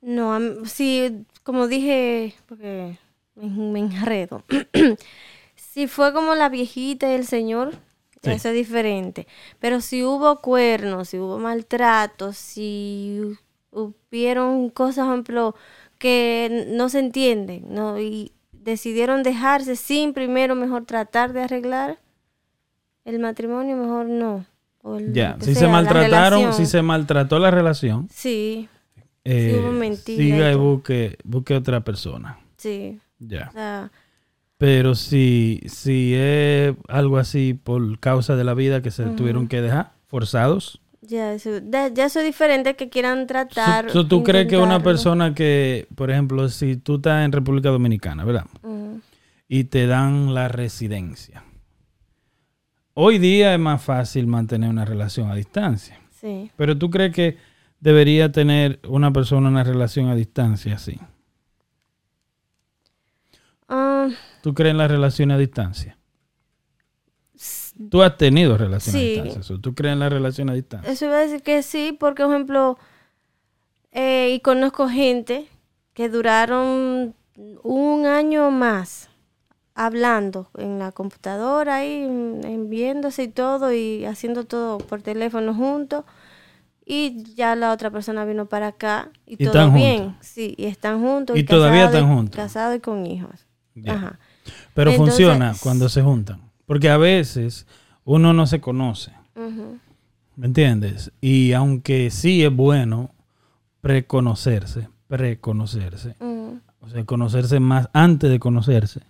No, sí, como dije, porque me, me enredo. si fue como la viejita y el señor, Sí. eso es diferente. Pero si hubo cuernos, si hubo maltratos, si hu- hubieron cosas, por ejemplo, que no se entienden, ¿no? Y decidieron dejarse sin primero mejor tratar de arreglar el matrimonio, mejor no. Ya, si se sea, maltrataron, si se maltrató la relación, Sí, eh, hubo mentira siga y busque, busque otra persona. sí. Ya. O sea, Pero si, si es algo así por causa de la vida que se tuvieron que dejar, forzados. Ya eso, ya eso es diferente que quieran tratar. So- so ¿Tú crees que una persona que, por ejemplo, si tú estás en República Dominicana, ¿verdad? Ujú. Y te dan la residencia. Hoy día es más fácil mantener una relación a distancia. Sí. Pero tú crees que debería tener una persona una relación a distancia así. Ah, ¿Tú crees en las relaciones a distancia? Tú has tenido relaciones Sí. a distancia. ¿Tú crees en las relaciones a distancia? eso iba a decir que sí, porque, por ejemplo, eh, y conozco gente que duraron un año más hablando en la computadora en- en viéndose y todo, y haciendo todo por teléfono juntos. Y ya la otra persona vino para acá y, Y todo están bien. juntos. Sí, y están juntos. Y todavía están y- juntos. Casados y con hijos. Ajá. Pero Entonces- funciona cuando se juntan. Porque a veces uno no se conoce. ¿Me entiendes? Y aunque sí es bueno preconocerse, preconocerse. O sea, conocerse más antes de conocerse.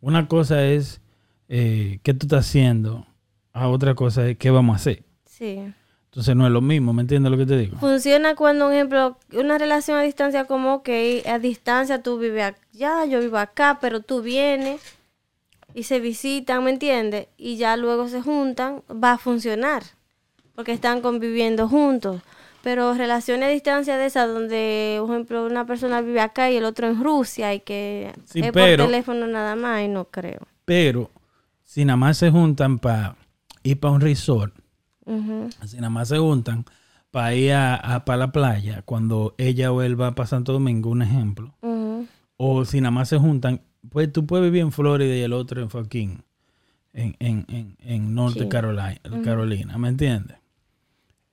Una cosa es eh, qué tú estás haciendo, a otra cosa es qué vamos a hacer. sí. Entonces no es lo mismo, ¿me entiendes lo que te digo? Funciona cuando, un ejemplo, una relación a distancia como que a distancia tú vives allá, yo vivo acá, pero tú vienes y se visitan, ¿me entiendes? Y ya luego se juntan, va a funcionar, porque están conviviendo juntos. Pero relaciones a distancia de esas donde, por ejemplo, una persona vive acá y el otro en Rusia y que Sí, es pero- por teléfono nada más, y no creo. Pero si nada más se juntan para ir para un resort, si nada más se juntan para ir a, para la playa, cuando ella o él va para Santo Domingo, un ejemplo, o si nada más se juntan, pues tú puedes vivir en Florida y el otro en fucking, en, en, en, en Norte Sí. Carolina, Carolina, ¿me entiendes?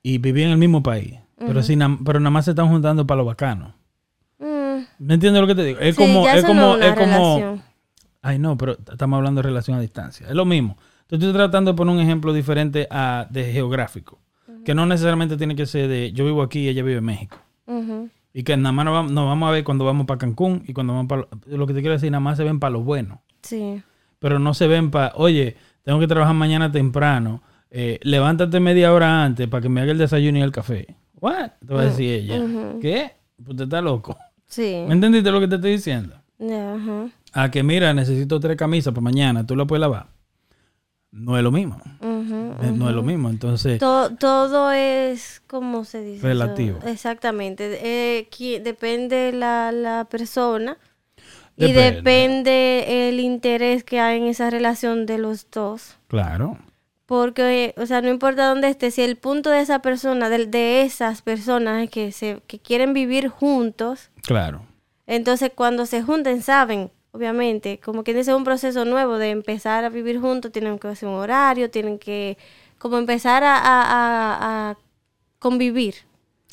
Y vivir en el mismo país, pero, si na- pero nada más se están juntando para lo bacano. Mm, ¿Me entiendes lo que te digo? Es sí, como, es como, no es como. Ay, no, pero estamos hablando de relación a distancia. Es lo mismo. Estoy tratando de poner un ejemplo diferente a, de geográfico. Que no necesariamente tiene que ser de yo vivo aquí y ella vive en México. Y que nada más nos vamos, nos vamos a ver cuando vamos para Cancún y cuando vamos para... Lo, lo que te quiero decir, nada más se ven para lo bueno. Sí. Pero no se ven para, oye, tengo que trabajar mañana temprano. eh, levántate media hora antes para que me haga el desayuno y el café. ¿What? Te va a decir ella. ¿Qué? Pues te está loco. Sí. ¿Me entendiste lo que te estoy diciendo? Ajá. A que mira, necesito tres camisas para mañana, tú la puedes lavar. No es lo mismo. Eh, No es lo mismo. Entonces, To- todo es, ¿cómo se dice? eso? Relativo. Exactamente. Eh, depende la, la persona y Depende. el interés que hay en esa relación de los dos. claro. Porque, o sea, no importa dónde esté, si el punto de esa persona, de, de esas personas es que, se, que quieren vivir juntos, Claro. entonces cuando se junten saben, obviamente, como que es un proceso nuevo de empezar a vivir juntos, tienen que hacer un horario, tienen que como empezar a, a- a- a convivir.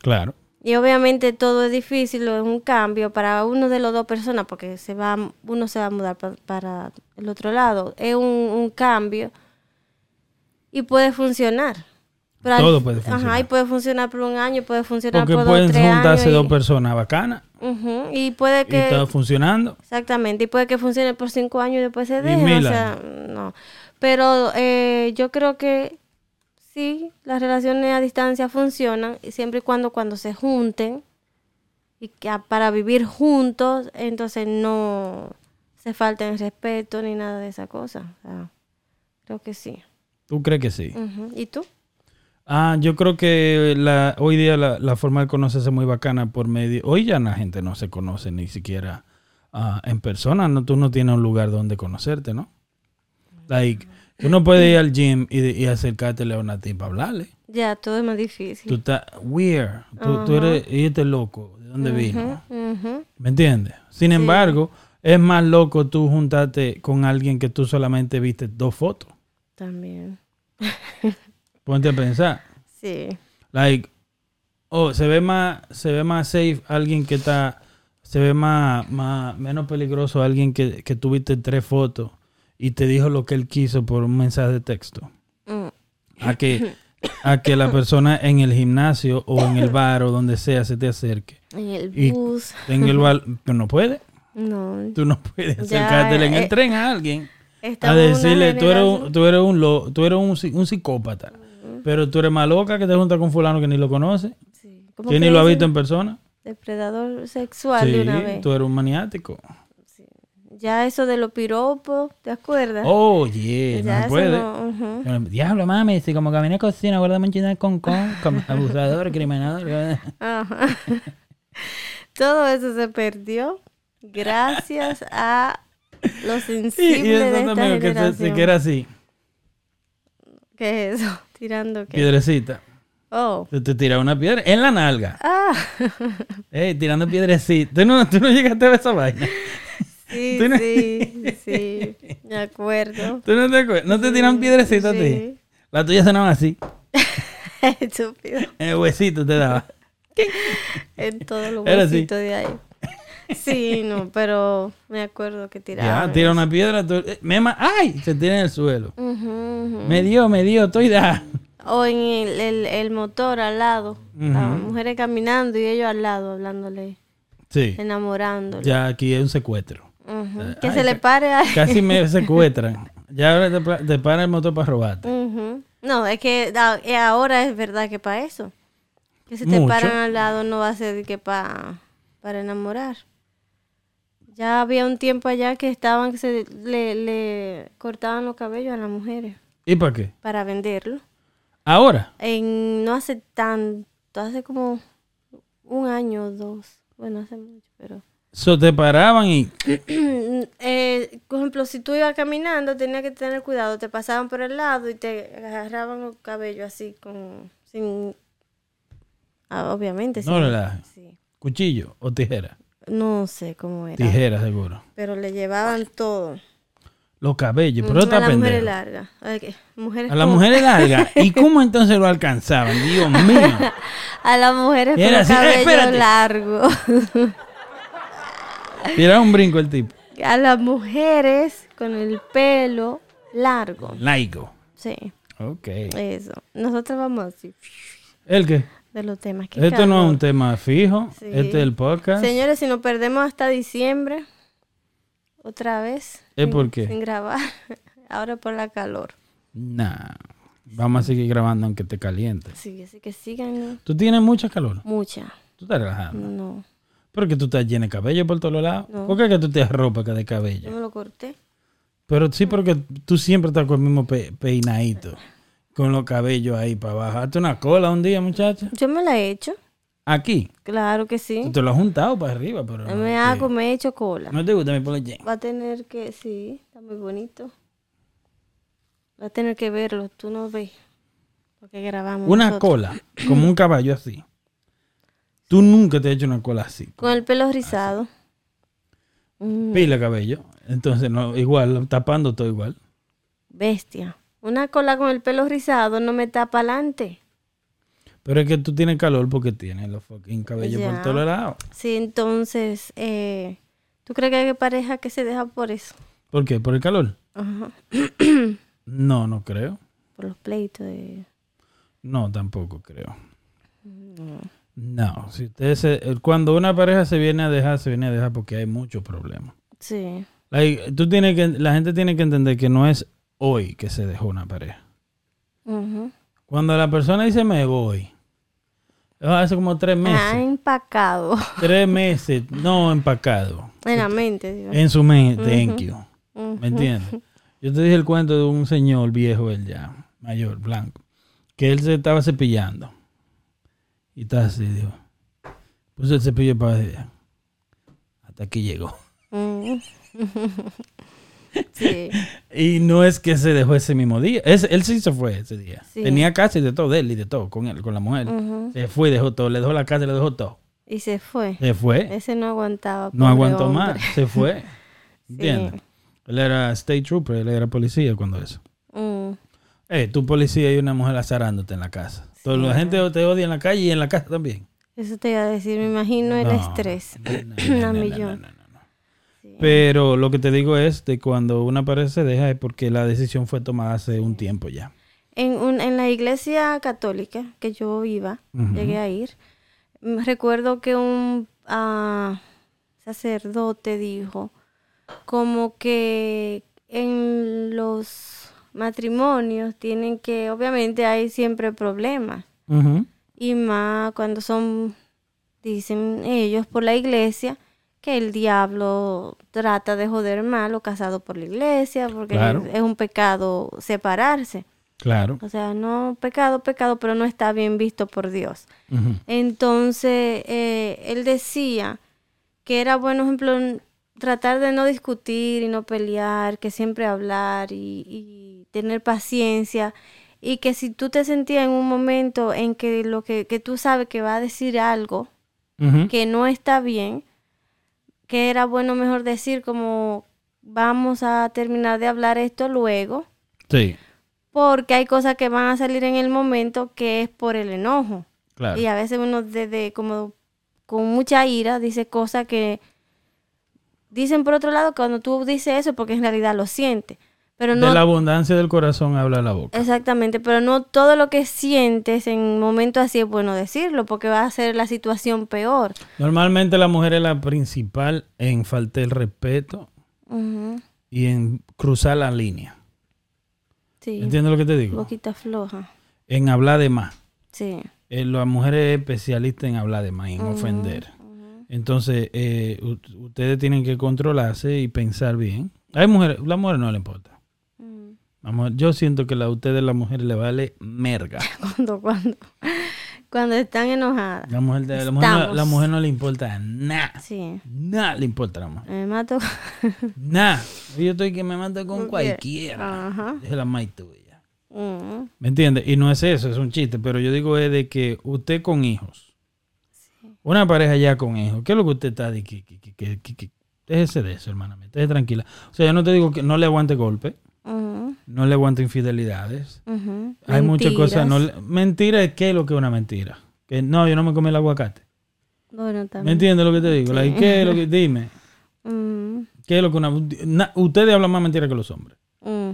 Claro. Y obviamente todo es difícil, es un cambio para uno de los dos personas, porque se va, uno se va a mudar pa- para el otro lado. Es un, un cambio y puede funcionar. Pero al- Todo puede funcionar. Ajá, y puede funcionar por un año, puede funcionar Porque por dos, pueden tres juntarse años. dos y- personas bacanas y puede y que... está funcionando. Exactamente, y puede que funcione por cinco años y después se Y deje, o sea, no. Pero eh, yo creo que sí, las relaciones a distancia funcionan, y siempre y cuando cuando se junten y que para vivir juntos, entonces no se falta el respeto ni nada de esa cosa. O sea, creo que sí. ¿Tú crees que sí? ¿Y tú? Ah, yo creo que la, hoy día la, la forma de conocerse es muy bacana por medio... Hoy ya la gente no se conoce ni siquiera ah, en persona. No, tú no tienes un lugar donde conocerte, ¿no? Like, tú no puedes ir al gym y, y acercártele a una tipa a hablarle. Ya, todo es más difícil. Tú estás weird. Tú, tú eres... Y este loco. ¿De dónde vino? ¿Me entiendes? Sin embargo, es más loco tú juntarte con alguien que tú solamente viste dos fotos. También. Ponte a pensar. Sí. Like, oh, se ve más, se ve más safe alguien que está, se ve más, más menos peligroso alguien que, que tuviste tres fotos y te dijo lo que él quiso por un mensaje de texto. Mm. A que, a que la persona en el gimnasio o en el bar o donde sea se te acerque. En el Y bus. en el bar, tú no puedes. No. Tú no puedes Ya, acercarte en el eh, tren a alguien a en una decirle, tú eres, un, tú eres, un, lo- tú eres un, un psicópata, pero tú eres más loca que te junta con fulano que ni lo conoce, Sí. ¿Cómo que que ni lo ha visto en persona. Depredador sexual Sí, de una vez. tú eres un maniático. Ya eso de los piropos, ¿te acuerdas? Oh, yeah, no puede. no. Diablo, mami, si como caminé cocina, guarda manchita con con, como abusador, criminador. Ajá. Todo eso se perdió gracias a los sensibles y eso de esta también, que se, generación. se queda así, ¿Qué es eso? Tirando qué. piedrecita. Oh. Te, te tira una piedra en la nalga. Ah. Ey, tirando piedrecita. ¿Tú no, tú no llegaste a ver esa vaina. Sí, ¿Tú no- sí, sí. Me acuerdo. ¿Tú no te acuerdas? ¿No te tiran piedrecita a ti? La tuya sonaba así. Estúpido. En el huesito te daba. En todos los huesitos de ahí. Sí, no, pero me acuerdo que tiraba. Ya, tira una piedra. tú- eh, me ma- ¡Ay! Se tira en el suelo. Me dio, me dio, estoy da. O en el, el, el motor al lado. Las mujeres caminando y ellos al lado hablándole. Sí. enamorándolo. Ya aquí es un secuestro. Que ay, se le pare a... Casi me secuestran. Ya ahora te, te para el motor para robarte. No, es que eh, ahora es verdad que para eso. Que si te Mucho. paran al lado no va a ser que pa- para enamorar. Ya había un tiempo allá que estaban que se le, le cortaban los cabellos a las mujeres ¿Y para qué? para venderlo. Ahora. En, no hace tanto, hace como un año o dos. Bueno, hace mucho, pero... So, te paraban y Eh, por ejemplo, si tú ibas caminando, tenías que tener cuidado. Te pasaban por el lado y te agarraban los cabellos así, con, sin... Ah, obviamente, no sin- sí. Cuchillo o tijera. No sé cómo era. Tijera, seguro. Pero le llevaban todo. Los cabellos, pero Ujú, está a las mujeres. A, que- mujeres A las mujeres largas. ¿Y cómo entonces lo alcanzaban? Dios mío. A las mujeres con así, "Eh, cabellos espérate". largos. Tiraba un brinco el tipo. a las mujeres con el pelo largo. Laico. Sí, Ok. eso. Nosotros vamos así, ¿El qué? De los temas. Qué Esto no es calor. un tema fijo. Sí. Este es el podcast. Señores, si nos perdemos hasta diciembre, otra vez. ¿Es por qué? Sin grabar. Ahora por la calor. Nah. Vamos a seguir grabando aunque te caliente. Sí, así que sigan ¿Tú tienes mucha calor? mucha. Tú estás relajando. No, Porque tú estás llena de cabello por todos lados. No. ¿Por qué es que tú te arropas de yo cabello? me lo corté. Pero sí, porque tú siempre estás con el mismo pe- peinadito. Con los cabellos ahí para abajo. Hazte una cola un día, muchacha. Yo me la he hecho. Aquí. Claro que sí. Tú te lo has juntado para arriba, pero. No, me que- hago, me he hecho cola. ¿No te gusta mi poloche? Va a tener que, sí, está muy bonito. Va a tener que verlo, tú no ves. Porque grabamos. Una nosotros. cola, como un caballo así. Tú nunca te has hecho una cola así. Con el pelo rizado. Pila cabello. Entonces, no, igual, tapando todo igual. bestia. Una cola con el pelo rizado no me tapa adelante. Pero es que tú tienes calor porque tienes los fucking cabellos por Ya. todos lados. Sí, entonces, eh, ¿tú crees que hay pareja que se deja por eso? ¿Por qué? ¿Por el calor? Ajá. No, no creo. Por los pleitos de... No, tampoco creo. No, si ustedes se- eh, cuando una pareja se viene a dejar, se viene a dejar porque hay muchos problemas. Sí. Like, tú tienes que, la gente tiene que entender que no es hoy que se dejó una pareja. Cuando la persona dice me voy, hace como tres meses. Ah, empacado. Tres meses, no empacado. en la mente. digo. En su mente, thank you. ¿Me entiendes? Yo te dije el cuento de un señor viejo, él ya, mayor, blanco, que él se estaba cepillando. Y está así, dijo. Puso el cepillo para allá. Hasta aquí llegó. Sí. Y no es que se dejó ese mismo día. Ese- él sí se fue ese día. Sí. Tenía casa y de todo, de él y de todo, con él, con la mujer. Se fue y dejó todo. Le dejó la casa y le dejó todo. Y se fue. Se fue. Ese no aguantaba. No aguantó hombre. más. Se fue. Sí. ¿Entiendes? Él era state trooper, él era policía cuando eso. Mm. Eh, tú policía y una mujer azarándote en la casa. Toda la gente te odia en la calle y en la casa también. Eso te iba a decir, me imagino el estrés. no, no, no, millón. Pero lo que te digo es de cuando una pareja se deja es porque la decisión fue tomada hace un tiempo ya. En, un- en la iglesia católica que yo iba, llegué a ir, mm, recuerdo que un ah, sacerdote dijo como que en los matrimonios tienen que, obviamente hay siempre problemas, y más cuando son, dicen ellos por la iglesia, que el diablo trata de joder mal o casado por la iglesia, porque Claro. es un pecado separarse. Claro. O sea, no pecado, pecado, pero no está bien visto por Dios. Entonces, eh, él decía que era bueno, ejemplo, tratar de no discutir y no pelear, que siempre hablar y, y tener paciencia. Y que si tú te sentías en un momento en que lo que, que tú sabes que va a decir algo que no está bien, que era bueno mejor decir como vamos a terminar de hablar esto luego Sí, porque hay cosas que van a salir en el momento que es por el enojo. claro. Y a veces uno desde como con mucha ira dice cosas que dicen por otro lado cuando tú dices eso porque en realidad lo sientes. Pero De la abundancia del corazón habla la boca. Exactamente, pero no todo lo que sientes en un momento así es bueno decirlo, porque va a hacer la situación peor. Normalmente la mujer es la principal en faltar el respeto y en cruzar la línea. Sí, ¿Entiendes lo que te digo? boquita floja. En hablar de más. Sí. Eh, la mujer es especialista en hablar de más, en ofender. Entonces, eh, ustedes tienen que controlarse y pensar bien. Hay mujeres, la mujer no le importa. La mujer- yo siento que a ustedes, la mujer, le vale merga. Cuando, cuando, cuando están enojadas. La mujer, la mujer, no, Estamos. la mujer no le importa nada. Sí. Nada le importa a la mujer. Me mato. Nada. Yo estoy que me mata con cualquiera. Ajá. Es la más tuya. Mm, ¿Me entiendes? Y no es eso, es un chiste. Pero yo digo es de que usted con hijos, una pareja ya con hijos, ¿qué es lo que usted está de que, que, que, que, déjese de eso, hermana? Déjese tranquila. O sea, yo no te digo que no le aguante golpe, no le aguante infidelidades. Hay muchas cosas. No le- mentira, ¿qué es lo que es una mentira? Que no, yo no me comí el aguacate. Bueno, ¿Me también. entiendes lo que te digo? Sí. Like, ¿Qué es lo que, dime, Mm, ¿qué es lo que una... na- ustedes hablan más mentira que los hombres. mm,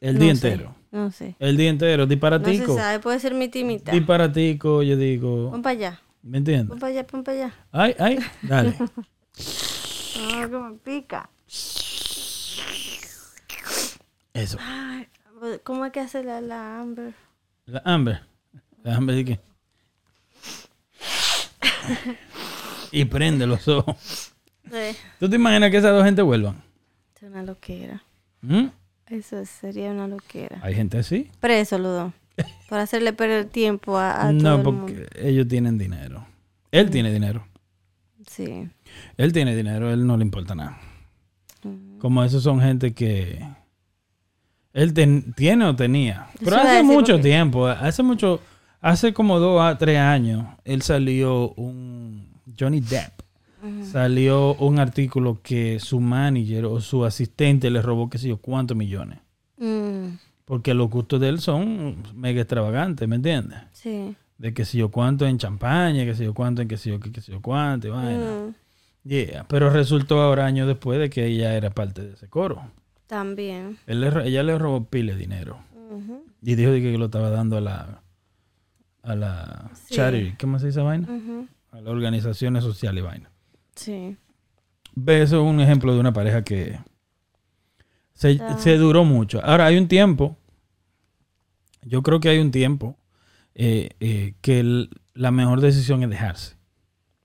El no día sé, entero. No sé. El día entero, No se disparatico. sabe, puede ser mi timita. disparatico, yo digo. Pon para allá, ¿Me entiendes? pon para allá, pon para allá. Ay, ay, dale. Ah, que me pica. Eso. Ay, ¿Cómo es que hace la, la Amber? La hambre. La hambre de qué. y prende los ojos. Sí. ¿Tú te imaginas que esas dos gente vuelvan? Es una loquera. ¿Mm? Eso sería una loquera. Hay gente así. Preso, Ludo. Por hacerle perder tiempo a, a todo No, el porque mundo. ellos tienen dinero. Él tiene dinero. Sí. Él tiene dinero, él no le importa nada. Como esos son gente que él ten- tiene o tenía. Pero hace mucho porque- tiempo, hace mucho, hace como dos a tres años, él salió un Johnny Depp. Salió un artículo que su manager o su asistente le robó qué sé yo cuántos millones. Mm, Porque los gustos de él son mega extravagantes, ¿me entiendes? sí. De que sé yo cuánto en champaña, que sé yo cuánto en que sé yo, qué qué sé yo cuánto, y vaina. Mm, Yeah, Pero resultó ahora años después de que ella era parte de ese coro. También. Él le ella le robó pile de dinero. Y dijo que lo estaba dando a la a la Sí. charity, ¿cómo se dice vaina? A las organizaciones sociales y vaina. Sí. Ve, Eso es un ejemplo de una pareja que se, duró mucho. Ahora hay un tiempo, yo creo que hay un tiempo eh, eh, que el- la mejor decisión es dejarse.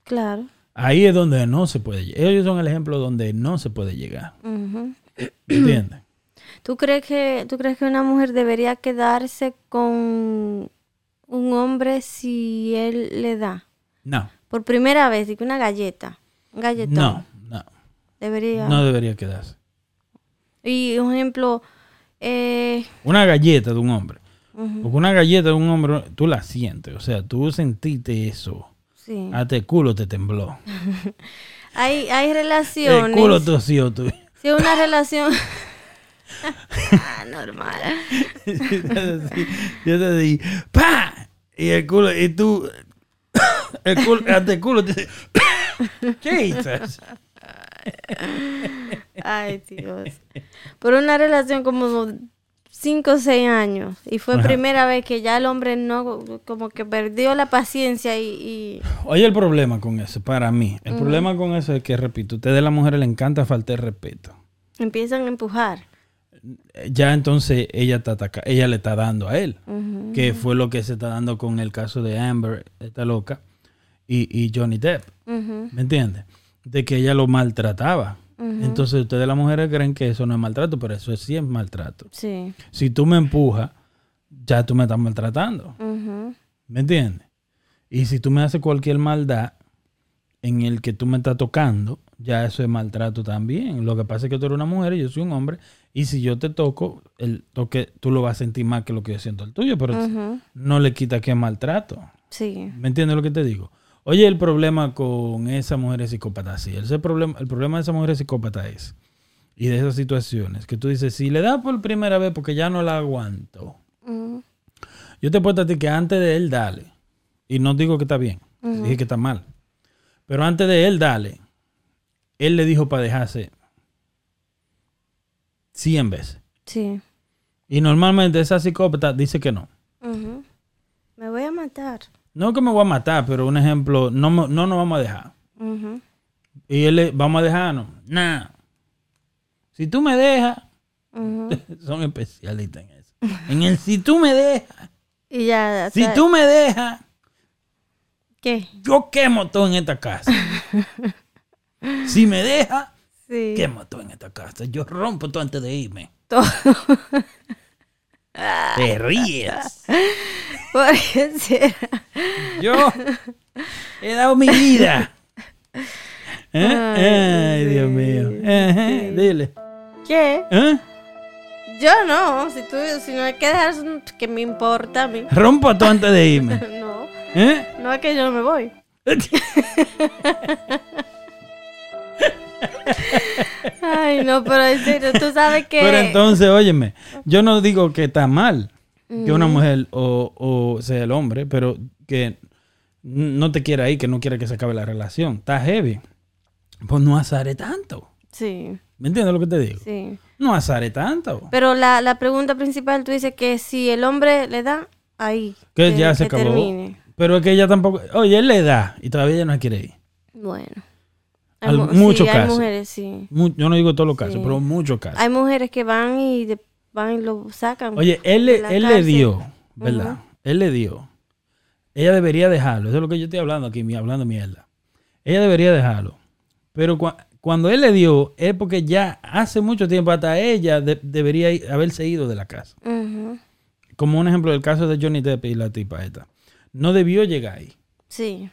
Claro. Ahí es donde no se puede llegar. Ellos son el ejemplo donde no se puede llegar. ¿Entiendes? ¿Tú crees que tú crees que una mujer debería quedarse con un hombre si él le da No, por primera vez y que una galleta, un galletón no, no. debería No debería quedarse. y un ejemplo eh, Una galleta de un hombre. Porque una galleta de un hombre, tú la sientes. O sea, tú sentiste eso. sí. Hasta el culo te tembló. hay hay El relaciones culo tosió tú. Si una relación ah, normal Yo te di, ¡pa! Y el culo, y tú, el culo, hasta el culo te Jesus. Ay, Dios. Por una relación como cinco o seis años. Y fue Ajá. primera vez que ya el hombre no, como que perdió la paciencia y, y- Oye, el problema con eso, para mí, el problema con eso es que, repito, a ustedes a las mujeres le encanta faltar respeto. empiezan a empujar. Ya entonces ella, está ataca- ella le está dando a él. Que fue lo que se está dando con el caso de Amber, esta loca, y, y Johnny Depp. ¿me entiendes? De que ella lo maltrataba. Entonces ustedes las mujeres creen que eso no es maltrato, pero eso sí es maltrato. Sí. Si tú me empujas, ya tú me estás maltratando. ¿me entiendes? Y si tú me haces cualquier maldad en el que tú me estás tocando, ya eso es maltrato también. Lo que pasa es que tú eres una mujer y yo soy un hombre, y si yo te toco, el toque tú lo vas a sentir más que lo que yo siento el tuyo, pero no le quita que es maltrato. Sí. ¿Me entiendes lo que te digo? Oye, el problema con esa mujer psicópata, sí. Ese problema, el problema de esa mujer psicópata es, y de esas situaciones, que tú dices, si le da por primera vez porque ya no la aguanto, yo te puedo a ti que antes de él dale, y no digo que está bien, dije que está mal, pero antes de él dale, él le dijo para dejarse 100 veces. Sí. Y normalmente esa psicópata dice que no. Me voy a matar. No que me voy a matar, pero un ejemplo, no, me- no nos vamos a dejar. Y él le, vamos a dejarnos. Nah. Si tú me dejas, son especialistas en eso. En el si tú me dejas, Y ya. o si tú me dejas, ¿Qué? yo quemo todo en esta casa. Si me dejas, Sí. quemo todo en esta casa. Yo rompo todo antes de irme. Todo. Te ríes. ¿Por qué será? Yo he dado mi vida. ¿Eh? Ay, Ay, Dios mío. Sí. Dile. ¿Qué? ¿Eh? Yo no. Si tú, si no hay que dejar, que me importa a mí. Rompo todo antes de irme. No. ¿Eh? No es que yo no me voy. Ay, no, pero en serio, tú sabes que. Pero entonces, óyeme, yo no digo que está mal que una mujer o, o sea el hombre, pero que no te quiera ir, que no quiere que se acabe la relación. Está heavy. Pues no azare tanto. Sí, ¿Me entiendes lo que te digo? sí. No azare tanto. Pero la, la pregunta principal, tú dices que si el hombre le da, ahí. Que ya se que acabó. termine. Pero es que ella tampoco. Oye, él le da y todavía ella no quiere ir. Bueno. Al- muchos sí, hay casos. mujeres, sí. Mu- Yo no digo todos los casos, Sí. pero muchos casos. Hay mujeres que van y de- van y lo sacan. Oye, él, le- él le dio, ¿verdad? Él le dio. Ella debería dejarlo. Eso es lo que yo estoy hablando aquí, hablando mierda. Ella debería dejarlo. Pero cua- cuando él le dio, es porque ya hace mucho tiempo hasta ella de- debería ir- haberse ido de la casa. Como un ejemplo del caso de Johnny Depp y la tipa esta. No debió llegar ahí. Sí,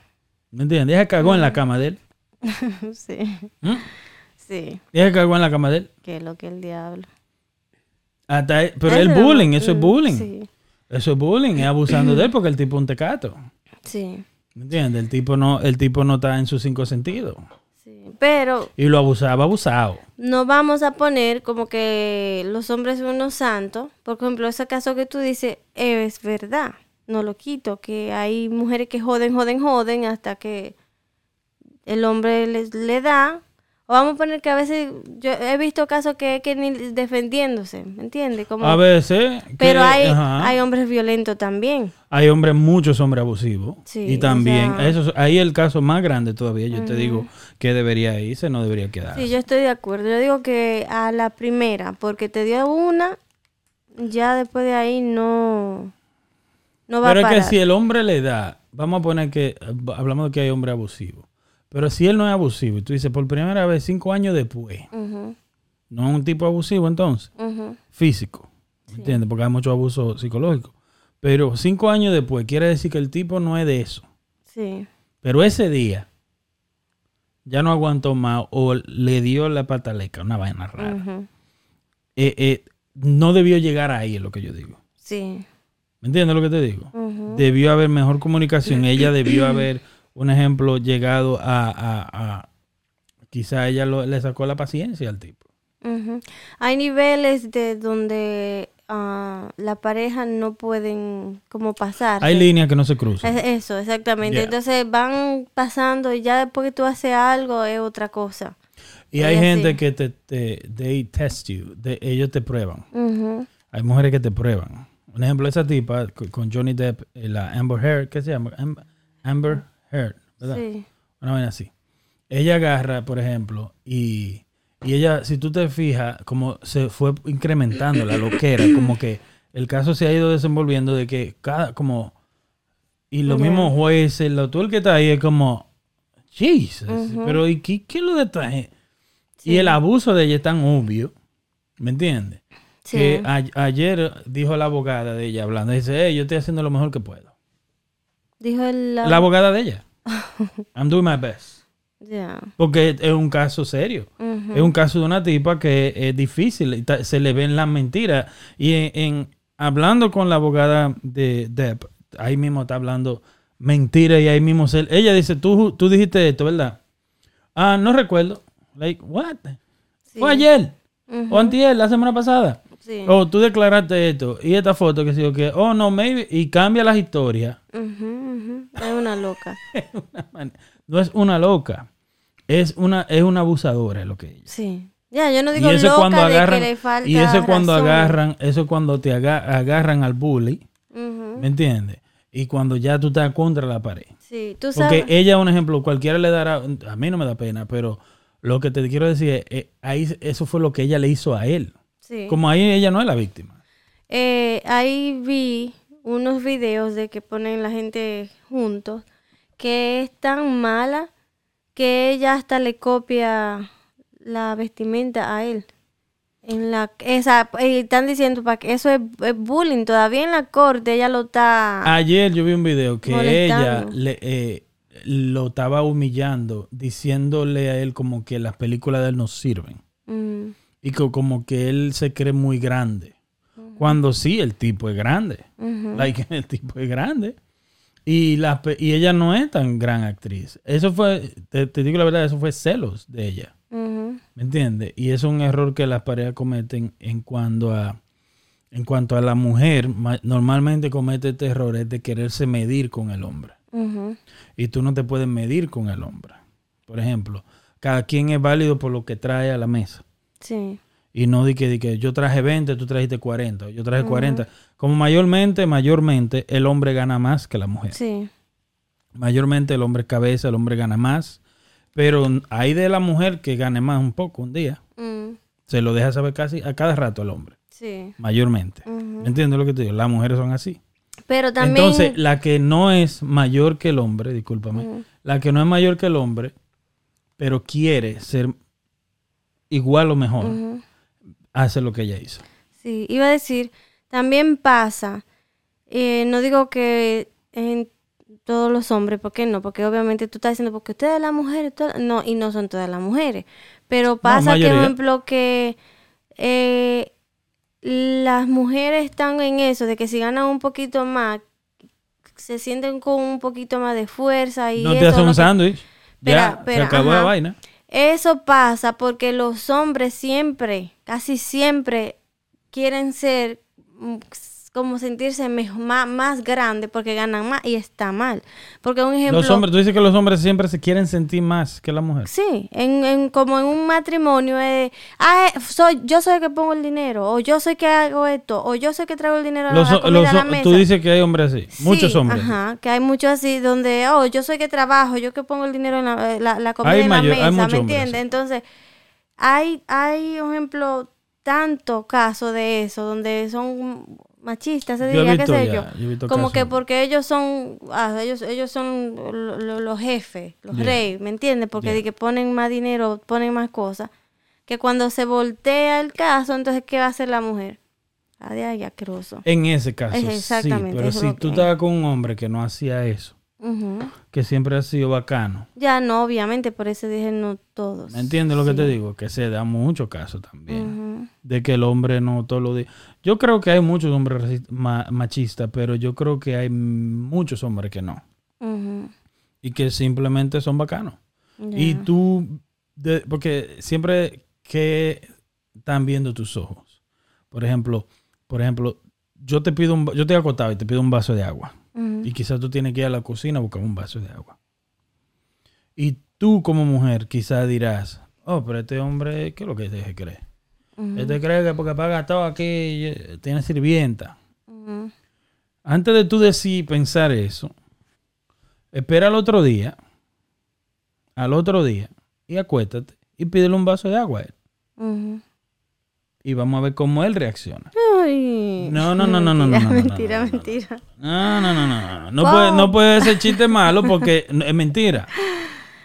¿Me entiendes? Ella cagó en la cama de él. sí, ¿Mm? sí. Ella cagó en la cama de él. Que lo que el diablo. Hasta él- pero el es lo- bullying, eso es mm, bullying. Sí, Eso es bullying, es abusando de él porque el tipo es un tecato. sí, ¿Me entiendes? El tipo no, el tipo no está en sus cinco sentidos. sí. Pero Y lo abusaba, abusado. no vamos a poner como que los hombres son unos santos. Por ejemplo, ese caso que tú dices es verdad. No lo quito. Que hay mujeres que joden, joden, joden hasta que el hombre les, le da. O vamos a poner que a veces yo he visto casos que, que ni defendiéndose, ¿me entiendes? Como, A veces. que- pero hay, ajá, hay hombres violentos también. hay hombres, muchos hombres abusivos. Sí, y también, o sea- eso, es- ahí el caso más grande todavía. Yo te digo que debería irse, no debería quedar. Sí, yo estoy de acuerdo. Yo digo que a la primera, porque te dio una, ya después de ahí no, no va Pero a es parar. que si el hombre le da, vamos a poner que, hablamos de que hay hombres abusivos. Pero si él no es abusivo, y tú dices, por primera vez, cinco años después, no es un tipo abusivo entonces, físico, ¿me entiendes? Porque hay mucho abuso psicológico. Pero cinco años después, quiere decir que el tipo no es de eso. Sí, Pero ese día ya no aguantó más o le dio la pataleca, una vaina rara. Eh, eh, no debió llegar ahí, es lo que yo digo. sí. ¿Me entiendes lo que te digo? Debió haber mejor comunicación. Ella debió haber, un ejemplo, llegado a... a, a- quizá ella lo- le sacó la paciencia al tipo. Hay niveles de donde ah, la pareja no pueden como pasar. Hay líneas que no se cruzan. Es eso, exactamente. Yeah. Entonces van pasando y ya después que tú haces algo es otra cosa. Y hay gente que te, te they test you, de- ellos te prueban. Hay mujeres que te prueban. Un ejemplo, esa tipa co- con Johnny Depp, eh, la Amber Heard, ¿qué se llama? Am- Amber Heard, ¿verdad? Sí. Una vaina así. Ella agarra, por ejemplo, y, y ella, si tú te fijas, como se fue incrementando la loquera, como que el caso se ha ido desenvolviendo de que cada, como, y los Ya. mismos jueces, lo, tú el que está ahí es como, Jesus, pero ¿y qué, qué lo de esta gente? Y el abuso de ella es tan obvio, ¿me entiendes? Sí. Que a- ayer dijo la abogada de ella hablando, dice, hey, yo estoy haciendo lo mejor que puedo. Dijo el... La abogada de ella. I'm doing my best. Porque es un caso serio. Es un caso de una tipa que es difícil. Se le ven las mentiras. Y en, en- hablando con la abogada de Depp, ahí mismo está hablando mentira y ahí mismo se- ella dice, tú, tú dijiste esto, ¿verdad? Ah, no recuerdo. Like, what? Sí. Fue ayer. Ujú. O antier, la semana pasada. Sí. Oh, tú declaraste esto. Y esta foto que sí, que, oh, no, maybe. Y cambia las historias. Ujú. Es una loca. No es una loca. Es una, es una abusadora, es lo que ella. Sí. Ya, yo no Y digo eso es loca cuando de agarran, que le falta y eso es cuando razón. agarran, eso es cuando te aga- agarran al bully. ¿me entiendes? Y cuando ya tú estás contra la pared. Sí, tú Porque sabes. ella, un ejemplo, cualquiera le dará, a mí no me da pena, pero lo que te quiero decir es, eh, ahí eso fue lo que ella le hizo a él. Sí. Como ahí ella no es la víctima. Eh, ahí vi unos videos de que ponen la gente juntos, que es tan mala que ella hasta le copia la vestimenta a él. En la, esa, están diciendo para que eso es, es bullying. Todavía en la corte ella lo está. Ayer yo vi un video que ella le, eh, lo estaba humillando, diciéndole a él como que las películas de él no sirven. Mm, Y co- como que él se cree muy grande. Cuando sí, el tipo es grande. Like, el tipo es grande. Y, la, y ella no es tan gran actriz. Eso fue, te, te digo la verdad, eso fue celos de ella. ¿Me entiendes? Y es un error que las parejas cometen en cuanto a en cuanto a la mujer. ma- Normalmente comete este error es de quererse medir con el hombre. Y tú no te puedes medir con el hombre. Por ejemplo, cada quien es válido por lo que trae a la mesa. Sí. Y no de que, de que yo traje 20, tú trajiste 40, o yo traje 40. Como mayormente, mayormente, el hombre gana más que la mujer. Sí. Mayormente el hombre cabeza, el hombre gana más. Pero hay de la mujer que gane más un poco un día. Mm, Se lo deja saber casi a cada rato el hombre. sí. Mayormente. Ujú. ¿Me entiendes lo que te digo? Las mujeres son así. Pero también. Entonces, la que no es mayor que el hombre, discúlpame, la que no es mayor que el hombre, pero quiere ser igual o mejor, hace lo que ella hizo. Sí, iba a decir, también pasa, eh, no digo que en todos los hombres, ¿por qué no? Porque obviamente tú estás diciendo, porque ustedes las mujeres, todas- no, y no son todas las mujeres, pero pasa que, por ejemplo, que eh, las mujeres están en eso, de que si ganan un poquito más, se sienten con un poquito más de fuerza y no te eso hace lo un que- sándwich. Ya, Espera, se espera, acabó la vaina. Eso pasa porque los hombres siempre, casi siempre, quieren ser mm, como sentirse mejor, más, más grande porque ganan más y está mal. Porque un ejemplo... Los hombres, tú dices que los hombres siempre se quieren sentir más que la mujer. Sí, en, en- como en un matrimonio, eh, ah, eh, soy, yo soy el que pongo el dinero, o yo soy el que hago esto, o yo soy el que traigo el dinero a la comida los- a la mesa. tú dices que hay hombres así, Sí, muchos hombres. Ajá, que hay muchos así donde, oh, yo soy que trabajo, yo que pongo el dinero en la, eh, la, la comida Hay en mayor- la mesa, ¿me entiendes? Entonces, hay, hay, por ejemplo, tanto caso de eso, donde son machistas, se diría, qué sé yo. Como casos. que porque ellos son, ah, ellos, ellos son lo- lo- los jefes, los reyes, ¿me entiendes? Porque de que ponen más dinero, ponen más cosas. Que cuando se voltea el caso, entonces, ¿qué va a hacer la mujer? Ah, de ahí, asqueroso. En ese caso, Es sí. exactamente, Pero si lo tú estabas con un hombre que no hacía eso, que siempre ha sido bacano, Ya no, obviamente, por eso dije no todos. ¿me entiendes lo que te digo? Que se da mucho caso también. De que el hombre no todos los días. Yo creo que hay muchos hombres machistas, pero yo creo que hay muchos hombres que no. Y que simplemente son bacanos. Y tú, de- porque siempre que están viendo tus ojos. Por ejemplo, por ejemplo, yo te pido un, yo te he acotado y te pido un vaso de agua. Y quizás tú tienes que ir a la cocina a buscar un vaso de agua. Y tú como mujer quizás dirás, oh, pero este hombre, ¿qué es lo que se cree? Ujú. Este cree que porque paga todo aquí eh, tiene sirvienta. Antes de tú decir pensar eso, espera al otro día, al otro día, y acuéstate y pídele un vaso de agua a él. Y vamos a ver cómo él reacciona. Ay. No, no, no, no, no, no, no, no, Mentira, no, no, no. mentira. No, no, no, no, no. No puede, no puede ser chiste malo porque es mentira.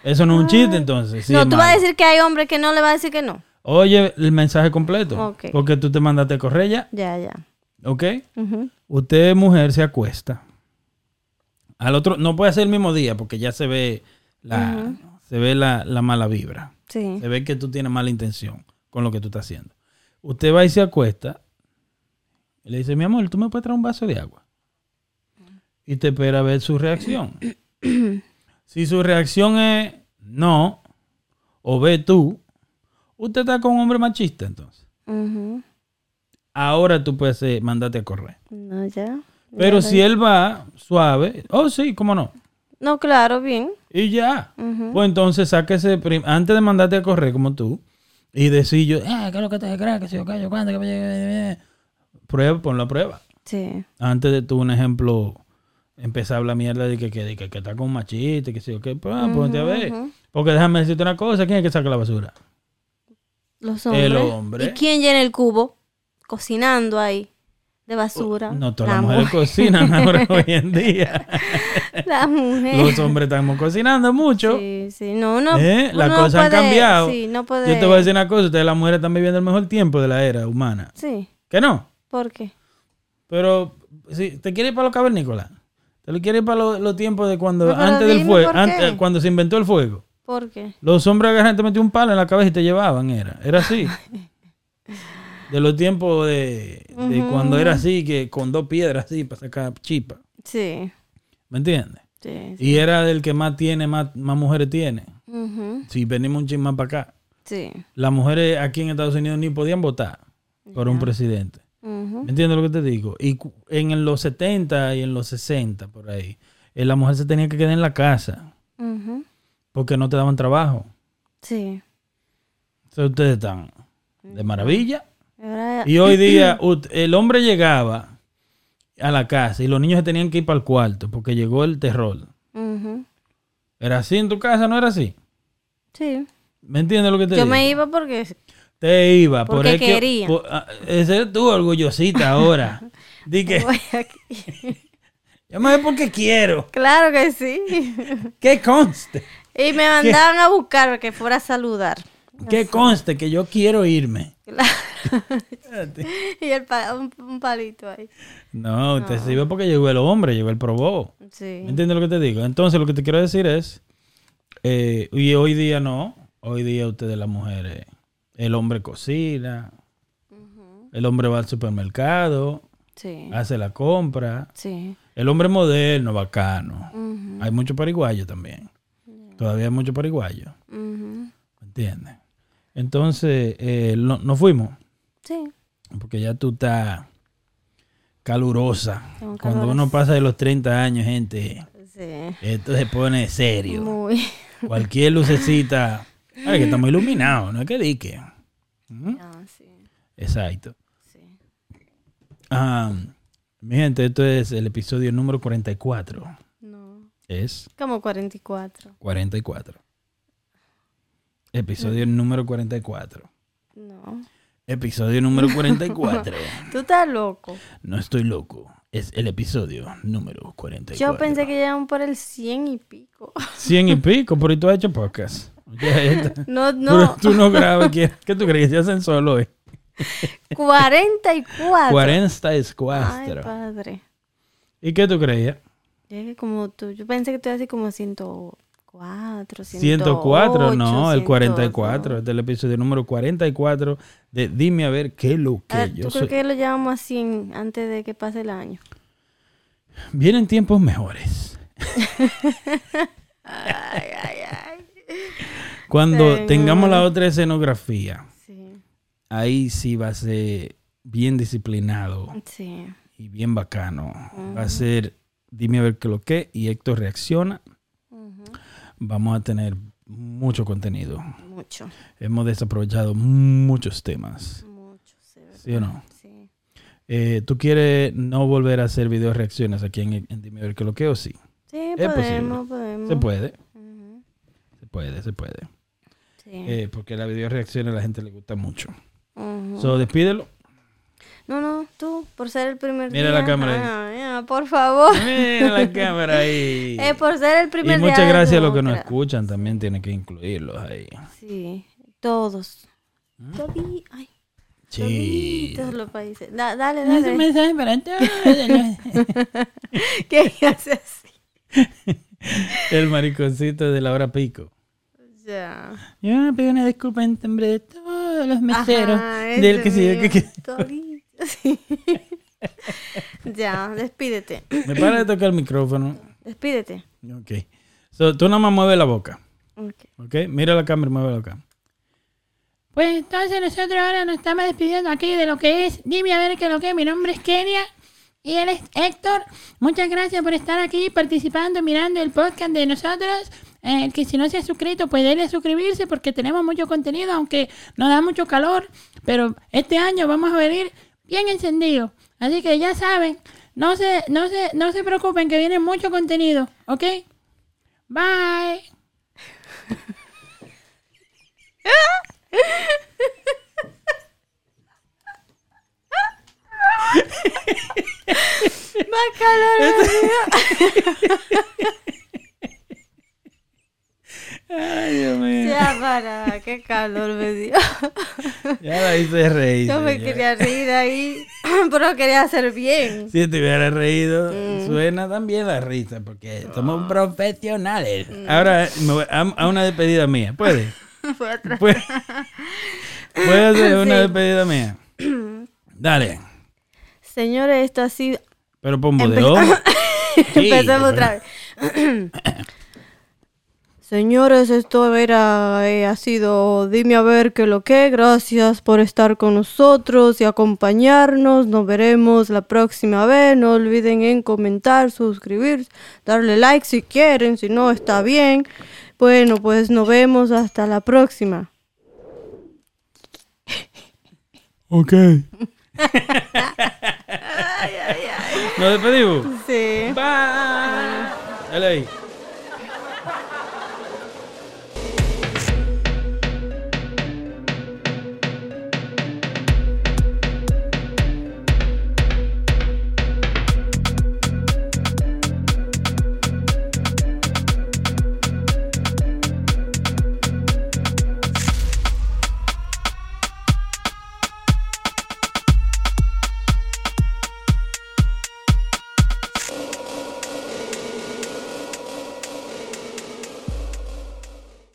Eso no es un chiste entonces. sí no, tú vas a decir que hay hombres que no le va a decir que no. Oye el mensaje completo. Porque tú te mandaste a correr ya. Ya, ya. ¿Ok? Usted, mujer, se acuesta. Al otro, no puede ser el mismo día porque ya se ve la, se ve la, la mala vibra. Sí. Se ve que tú tienes mala intención con lo que tú estás haciendo. Usted va y se acuesta y le dice, mi amor, ¿tú me puedes traer un vaso de agua? Y te espera ver su reacción. si su reacción es no, o ve tú, usted está con un hombre machista entonces. Ahora tú puedes eh, mandarte a correr. No, ya. Pero Ya si él va suave, oh sí, cómo no. No, claro, bien. Y ya. Ujú. Pues entonces sáquese, antes de mandarte a correr como tú, Y decir yo, ah, ¿qué es lo que te crees? Que si yo callo, cuándo, Prueba, pon la prueba. Sí. Antes de tú, un ejemplo, empezar a hablar mierda de que, que, de que, que está con un machista, que si yo qué, pues, ponte a ver. Porque déjame decirte una cosa, ¿quién es que saca la basura? Los hombres. El hombre. ¿Y quién llena el cubo? Cocinando ahí. De basura. No todas La las mujeres mujer. cocinan ahora hoy en día. La mujer. Los hombres estamos cocinando mucho. Sí, sí. No, no. ¿Eh? Las no cosas han cambiado. Sí, no puede. Yo te voy a decir una cosa, ustedes las mujeres están viviendo el mejor tiempo de la era humana. Sí. ¿Que no? ¿Por qué? Pero si te quieres ir para los cavernícolas, te lo quieres ir para los, los tiempos de cuando No, antes del fuego, antes, cuando se inventó el fuego. ¿Por qué? Los hombres agarran, te metían un palo en la cabeza y te llevaban, era. Era así. De los tiempos de, de cuando era así, que con dos piedras así para sacar chipa. Sí. ¿Me entiendes? Sí. Y era del que más tiene, más, más mujeres tiene. Ujú, Si venimos un chisme más para acá. Sí. Las mujeres aquí en Estados Unidos ni podían votar por un presidente. Ujú, ¿Me entiendes lo que te digo? Y en los 70 y en los 60, por ahí, eh, la mujer se tenía que quedar en la casa. Porque no te daban trabajo. Sí. Entonces ustedes están de maravilla. Y hoy día el hombre llegaba a la casa y los niños se tenían que ir para el cuarto porque llegó el terror. ¿Era así en tu casa? ¿No era así? Sí. ¿Me entiendes lo que te Yo digo? me iba porque. Te iba. por Porque que- quería. por- ah, ese es tú orgullosita ahora. Di que Voy aquí. yo me voy porque quiero. Claro que sí. Que conste. Y me mandaban a buscar que fuera a saludar. Que conste que yo quiero irme. y el pa- un, un palito ahí. No, usted se iba porque llegó el hombre, llegó el probó. Sí. ¿Me entiendes lo que te digo? Entonces lo que te quiero decir es, eh, y hoy día no, hoy día ustedes las mujeres, el hombre cocina, el hombre va al supermercado, Sí. hace la compra, Sí. el hombre moderno, bacano. Hay mucho pariguayo también. Todavía hay mucho pariguayo. ujú. ¿Me entiendes? Entonces, eh, no- nos fuimos. Sí. Porque ya tú estás calurosa. Cuando uno pasa de los 30 años, gente, Sí. esto se pone serio. Muy. Cualquier lucecita. Ay, que estamos iluminados, no es que dique. ¿Mm? Ah, sí. Exacto. Sí. Ah, mi gente, esto es el episodio número 44. No. Es Como 44. 44. Episodio número 44. No. Episodio número 44. Tú estás loco. No estoy loco. Es el episodio número 44. Yo pensé que llegaban por el 100 y pico. 100 y pico, pero tú has hecho podcast. Está. No, Pero no. tú no grabas. ¿qué, ¿Qué tú crees se hacen solo? Eh? 44. 40 es Ay, 4. padre. ¿Y qué tú creías? Llegué como tú. Yo pensé que tú así como 104, 104, no, el 108, 44. Este es el episodio número 44 de Dime a ver qué es lo que Ah, yo ¿Tú soy. crees que lo llevamos a 100 antes de que pase el año? Vienen tiempos mejores. Ay, ay, ay. Cuando Señor. tengamos la otra escenografía, Sí, ahí sí va a ser bien disciplinado sí. y bien bacano. Va a ser Dime a ver qué lo que y Héctor reacciona. Vamos a tener mucho contenido. Mucho, Hemos desaprovechado muchos temas. mucho. Sí, ¿verdad? ¿Sí o no? Sí. Eh, ¿Tú quieres no volver a hacer video reacciones aquí en, en Dime a ver qué lo que o sí? Sí, Es podemos, podemos. Se puede, se puede, se puede. Sí. Eh, porque la video reacciones a la gente le gusta mucho. So, despídelo. No, no, tú, por ser el primer Mira día. la cámara Ay, ya, por favor. Mira la cámara ahí. Es por ser el primer Y día. muchas de gracias a los que nos escuchan, también tienen que incluirlos ahí. Sí, todos. ¿Mm? Ay, Sí. toditos los países. Da- dale, Es un dale. mensaje para todos. ¿Qué haces así? El mariconcito de la hora pico. Ya. Yo me pido una disculpa en nombre de todos los meseros. Ajá, del que sí, del que- sí. ya, despídete. Me para de tocar el micrófono. Despídete. Ok. So, tú nada más mueves la boca. Ok. Ok. Mira la cámara y mueve la boca. Pues entonces nosotros ahora nos estamos despidiendo aquí de lo que es Dime a ver qué es lo que es. Mi nombre es Kenia y él es Héctor. Muchas gracias por estar aquí participando, mirando el podcast de nosotros. eh, que si no se ha suscrito, pues denle a suscribirse porque tenemos mucho contenido, aunque nos da mucho calor. Pero este año vamos a venir bien encendidos. Así que ya saben, no se, no se, no se preocupen que viene mucho contenido, ¿ok? Bye. Más calor. Ay, Dios mío. Ya para, qué calor me dio. Ya la hice reír. Yo me quería reír ahí, pero quería hacer bien. Si te hubiera reído, Mm. suena también la risa, porque somos profesionales. Ahora me voy a, a una despedida mía. ¿Puede? Fue atrás. ¿Puede, ¿Puede hacer una Sí. despedida mía? Dale. Señores, esto ha sido... Pero pon. Sí, Empecemos pero- otra vez. Señores, esto era, eh, ha sido Dime a ver qué lo que. Gracias por estar con nosotros y acompañarnos. Nos veremos la próxima vez. No olviden en comentar, suscribirse, darle like si quieren. Si no, está bien. Bueno, pues nos vemos hasta la próxima. Ok. Nos despedimos. Sí. Bye. Dale ahí.